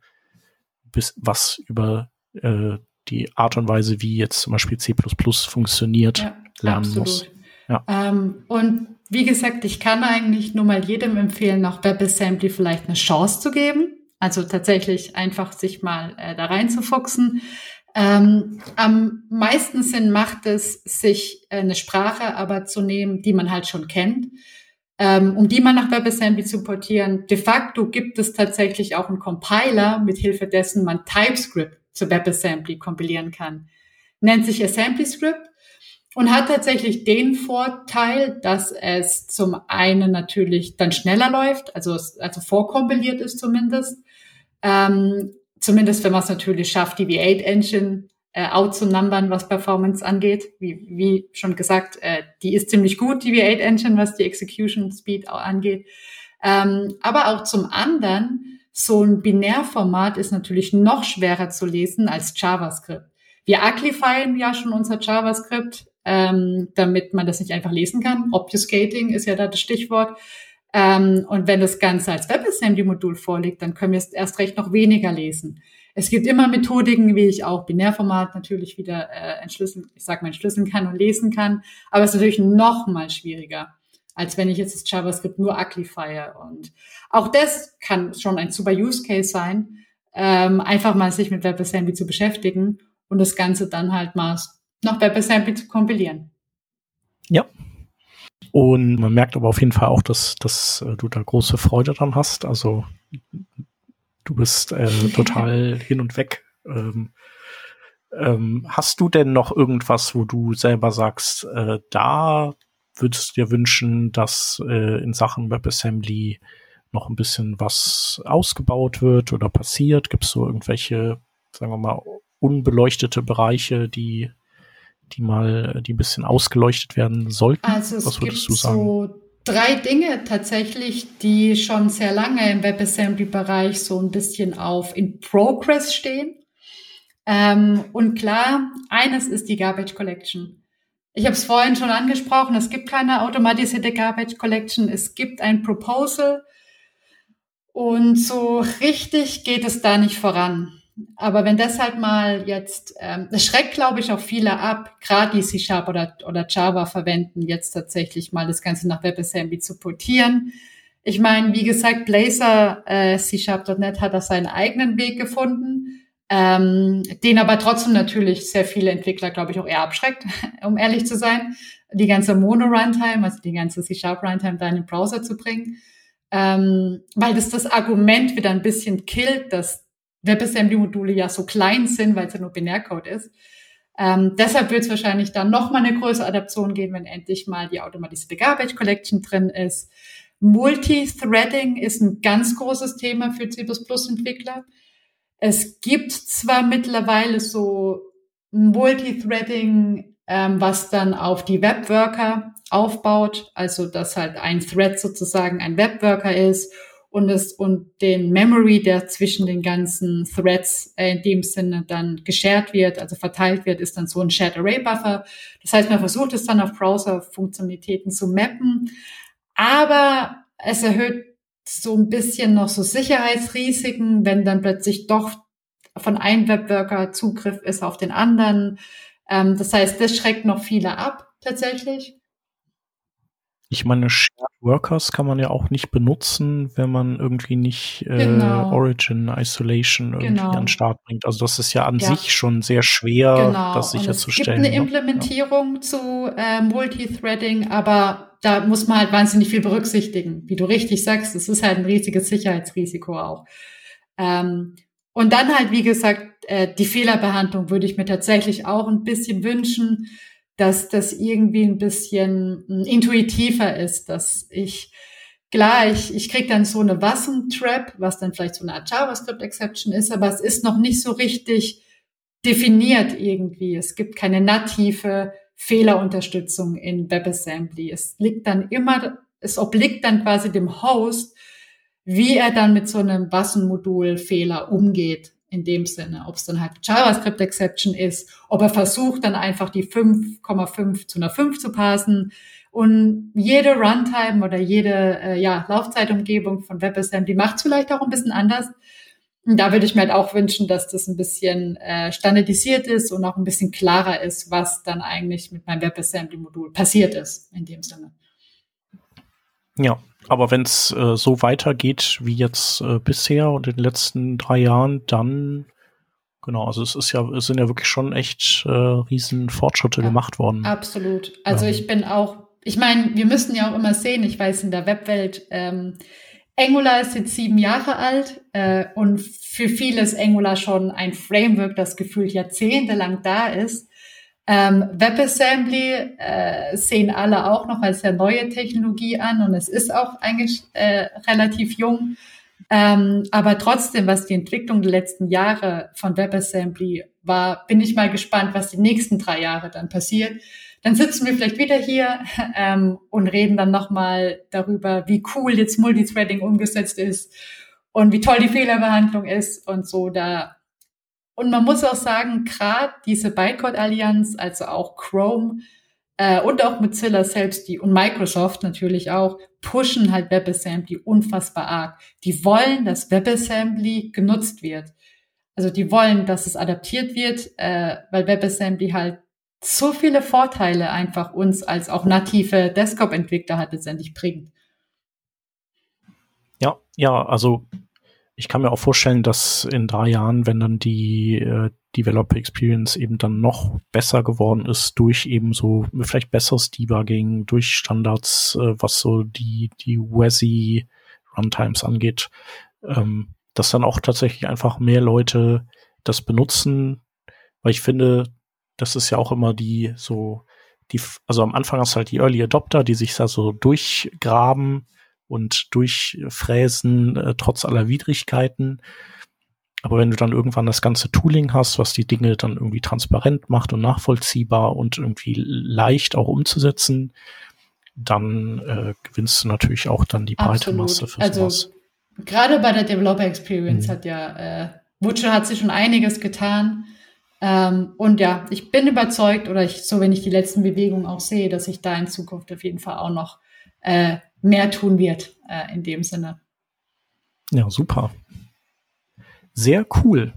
bis was über äh, die Art und Weise, wie jetzt zum Beispiel C funktioniert, ja, lernen absolut. muss. Ja. Ähm, und wie gesagt, ich kann eigentlich nur mal jedem empfehlen, nach WebAssembly vielleicht eine Chance zu geben. Also tatsächlich einfach sich mal äh, da reinzufuchsen. Ähm, am meisten Sinn macht es, sich eine Sprache aber zu nehmen, die man halt schon kennt, ähm, um die man nach WebAssembly zu portieren. De facto gibt es tatsächlich auch einen Compiler, mit Hilfe dessen man TypeScript zu WebAssembly kompilieren kann. Nennt sich AssemblyScript und hat tatsächlich den Vorteil, dass es zum einen natürlich dann schneller läuft, also, also vorkompiliert ist zumindest. Ähm, zumindest wenn man es natürlich schafft, die V8 Engine äh, outzunumbern, was Performance angeht. Wie, wie schon gesagt, äh, die ist ziemlich gut, die V8 Engine, was die Execution Speed angeht. Ähm, aber auch zum anderen, so ein Binärformat ist natürlich noch schwerer zu lesen als JavaScript. Wir uglifyen ja schon unser JavaScript, ähm, damit man das nicht einfach lesen kann. Obfuscating ist ja da das Stichwort. Ähm, und wenn das Ganze als WebAssembly-Modul vorliegt, dann können wir es erst recht noch weniger lesen. Es gibt immer Methodiken, wie ich auch Binärformat natürlich wieder äh, entschlüsseln, ich sag mal, entschlüsseln kann und lesen kann. Aber es ist natürlich noch mal schwieriger, als wenn ich jetzt das JavaScript nur uglifye. Und auch das kann schon ein super Use Case sein, ähm, einfach mal sich mit WebAssembly zu beschäftigen und das Ganze dann halt mal nach WebAssembly zu kompilieren. Ja, und man merkt aber auf jeden Fall auch, dass, dass äh, du da große Freude dran hast. Also du bist äh, total hin und weg. Ähm, ähm, hast du denn noch irgendwas, wo du selber sagst, äh, da würdest du dir wünschen, dass äh, in Sachen WebAssembly noch ein bisschen was ausgebaut wird oder passiert? Gibt es so irgendwelche, sagen wir mal, unbeleuchtete Bereiche, die die mal, die ein bisschen ausgeleuchtet werden sollten? Also es Was würdest gibt du sagen? so drei Dinge tatsächlich, die schon sehr lange im WebAssembly-Bereich so ein bisschen auf in Progress stehen. Ähm, und klar, eines ist die Garbage Collection. Ich habe es vorhin schon angesprochen, es gibt keine automatisierte Garbage Collection, es gibt ein Proposal und so richtig geht es da nicht voran. Aber wenn das halt mal jetzt, ähm, das schreckt, glaube ich, auch viele ab, gerade die C-Sharp oder, oder Java verwenden, jetzt tatsächlich mal das Ganze nach WebAssembly zu portieren. Ich meine, wie gesagt, Blazor äh, C-Sharp.net hat da seinen eigenen Weg gefunden, ähm, den aber trotzdem natürlich sehr viele Entwickler, glaube ich, auch eher abschreckt, um ehrlich zu sein, die ganze Mono-Runtime, also die ganze C-Sharp-Runtime da in den Browser zu bringen. ähm, weil das das Argument wieder ein bisschen killt, dass WebAssembly-Module ja so klein sind, weil es ja nur Binärcode ist. Ähm, deshalb wird es wahrscheinlich dann noch mal eine größere Adaption geben, wenn endlich mal die automatisierte Garbage Collection drin ist. Multithreading ist ein ganz großes Thema für C++-Entwickler. Es gibt zwar mittlerweile so Multithreading, ähm, was dann auf die Webworker aufbaut, also dass halt ein Thread sozusagen ein Webworker ist und es und den Memory, der zwischen den ganzen Threads äh, in dem Sinne dann geshared wird, also verteilt wird, ist dann so ein Shared Array Buffer. Das heißt, man versucht es dann auf Browser-Funktionalitäten zu mappen, aber es erhöht so ein bisschen noch so Sicherheitsrisiken, wenn dann plötzlich doch von einem Webworker Zugriff ist auf den anderen. Ähm, das heißt, das schreckt noch viele ab, tatsächlich. Ich meine, Shared Workers kann man ja auch nicht benutzen, wenn man irgendwie nicht äh, genau. Origin Isolation irgendwie genau. an den Start bringt. Also das ist ja an ja. sich schon sehr schwer, genau. das sicherzustellen. Es gibt eine ne? Implementierung ja. zu äh, Multithreading, aber da muss man halt wahnsinnig viel berücksichtigen. Wie du richtig sagst, es ist halt ein riesiges Sicherheitsrisiko auch. Ähm, und dann halt, wie gesagt, äh, die Fehlerbehandlung würde ich mir tatsächlich auch ein bisschen wünschen dass das irgendwie ein bisschen hm, intuitiver ist, dass ich klar, ich, ich krieg dann so eine Wassentrap, was dann vielleicht so eine Art JavaScript-Exception ist, aber es ist noch nicht so richtig definiert irgendwie. Es gibt keine native Fehlerunterstützung in WebAssembly. Es liegt dann immer, es obliegt dann quasi dem Host, wie er dann mit so einem Wassenmodul-Fehler umgeht in dem Sinne, ob es dann halt JavaScript Exception ist, ob er versucht dann einfach die 5,5 zu einer 5 zu passen und jede Runtime oder jede äh, ja, Laufzeitumgebung von WebAssembly macht vielleicht auch ein bisschen anders. Und da würde ich mir halt auch wünschen, dass das ein bisschen äh, standardisiert ist und auch ein bisschen klarer ist, was dann eigentlich mit meinem WebAssembly-Modul passiert ist in dem Sinne. Ja, aber wenn es äh, so weitergeht wie jetzt äh, bisher und in den letzten drei Jahren, dann genau, also es ist ja, es sind ja wirklich schon echt äh, riesen Fortschritte ja, gemacht worden. Absolut. Also ähm. ich bin auch, ich meine, wir müssen ja auch immer sehen, ich weiß in der Webwelt, ähm, Angular ist jetzt sieben Jahre alt äh, und für viele ist Angular schon ein Framework, das gefühlt jahrzehntelang da ist. Ähm, WebAssembly äh, sehen alle auch noch als sehr neue Technologie an und es ist auch eigentlich äh, relativ jung. Ähm, aber trotzdem, was die Entwicklung der letzten Jahre von WebAssembly war, bin ich mal gespannt, was die nächsten drei Jahre dann passiert. Dann sitzen wir vielleicht wieder hier ähm, und reden dann nochmal darüber, wie cool jetzt Multithreading umgesetzt ist und wie toll die Fehlerbehandlung ist und so. Da und man muss auch sagen, gerade diese Bytecode-Allianz, also auch Chrome äh, und auch Mozilla selbst, die und Microsoft natürlich auch, pushen halt WebAssembly unfassbar arg. Die wollen, dass WebAssembly genutzt wird. Also die wollen, dass es adaptiert wird, äh, weil WebAssembly halt so viele Vorteile einfach uns als auch native Desktop-Entwickler halt letztendlich bringt. Ja, ja, also ich kann mir auch vorstellen, dass in drei Jahren, wenn dann die äh, Developer Experience eben dann noch besser geworden ist durch eben so vielleicht besseres Debugging, durch Standards, äh, was so die, die WASI Runtimes angeht, ähm, dass dann auch tatsächlich einfach mehr Leute das benutzen, weil ich finde, das ist ja auch immer die so, die, also am Anfang hast du halt die Early Adopter, die sich da so durchgraben und durchfräsen, äh, trotz aller Widrigkeiten. Aber wenn du dann irgendwann das ganze Tooling hast, was die Dinge dann irgendwie transparent macht und nachvollziehbar und irgendwie leicht auch umzusetzen, dann äh, gewinnst du natürlich auch dann die breite Absolut. Masse für also, sowas. Gerade bei der Developer Experience mhm. hat ja äh, Butcher hat sich schon einiges getan. Ähm, und ja, ich bin überzeugt, oder ich, so wenn ich die letzten Bewegungen auch sehe, dass sich da in Zukunft auf jeden Fall auch noch äh, mehr tun wird äh, in dem Sinne. Ja, super. Sehr cool.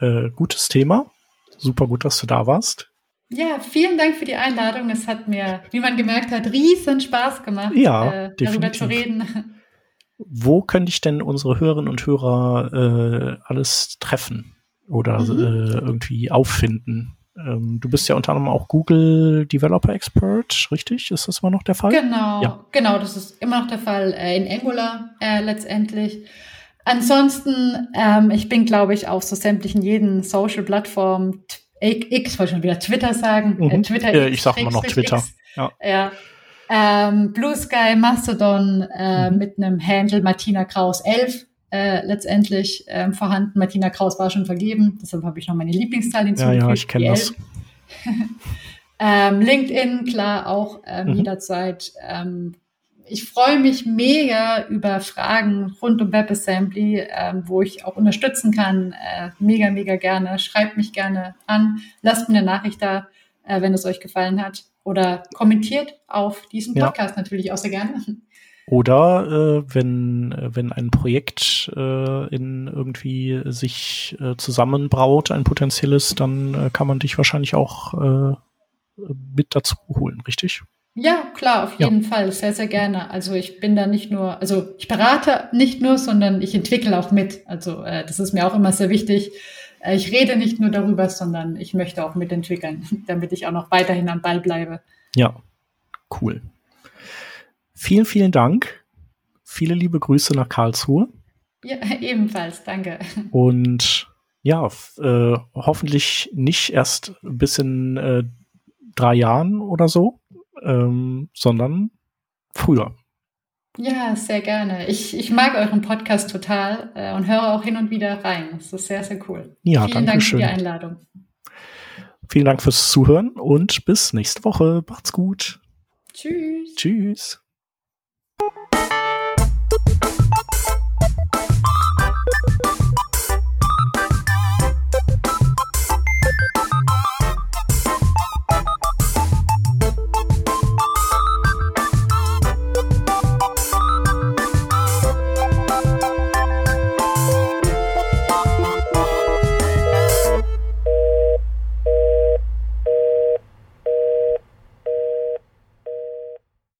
Äh, gutes Thema. Super gut, dass du da warst. Ja, vielen Dank für die Einladung. Es hat mir, wie man gemerkt hat, riesen Spaß gemacht, ja, äh, darüber zu reden. Wo könnte ich denn unsere Hörerinnen und Hörer äh, alles treffen oder mhm. äh, irgendwie auffinden? Ähm, du bist ja unter anderem auch Google Developer Expert, richtig? Ist das immer noch der Fall? Genau, ja. genau, das ist immer noch der Fall äh, in Angular äh, letztendlich. Ansonsten, ähm, ich bin, glaube ich, auf so sämtlichen jeden Social-Plattformen, X, wollte schon wieder Twitter sagen, mhm. äh, Twitter X, Ich sage immer noch Twitter. X, ja. ja. Ähm, Blue Sky, Mastodon äh, mhm. mit einem Handle Martina Kraus 11 äh, letztendlich ähm, vorhanden. Martina Kraus war schon vergeben, deshalb habe ich noch meine Lieblingszahl hinzugefügt. Ja, ja, ich kenne das. ähm, LinkedIn, klar, auch ähm, mhm. jederzeit. Ähm, ich freue mich mega über Fragen rund um WebAssembly, ähm, wo ich auch unterstützen kann. Äh, mega, mega gerne. Schreibt mich gerne an. Lasst mir eine Nachricht da, äh, wenn es euch gefallen hat. Oder kommentiert auf diesem Podcast ja. natürlich auch sehr gerne. Oder äh, wenn, wenn ein Projekt äh, in irgendwie sich äh, zusammenbraut, ein potenzielles, dann äh, kann man dich wahrscheinlich auch äh, mit dazu holen, richtig? Ja, klar, auf jeden ja. Fall, sehr, sehr gerne. Also ich bin da nicht nur, also ich berate nicht nur, sondern ich entwickle auch mit. Also äh, das ist mir auch immer sehr wichtig. Äh, ich rede nicht nur darüber, sondern ich möchte auch mitentwickeln, damit ich auch noch weiterhin am Ball bleibe. Ja, cool. Vielen, vielen Dank. Viele liebe Grüße nach Karlsruhe. Ja, ebenfalls, danke. Und ja, äh, hoffentlich nicht erst bis in äh, drei Jahren oder so, ähm, sondern früher. Ja, sehr gerne. Ich, ich mag euren Podcast total äh, und höre auch hin und wieder rein. Das ist sehr, sehr cool. Ja, Vielen Dank schön. für die Einladung. Vielen Dank fürs Zuhören und bis nächste Woche. Macht's gut. Tschüss. Tschüss. Thank you.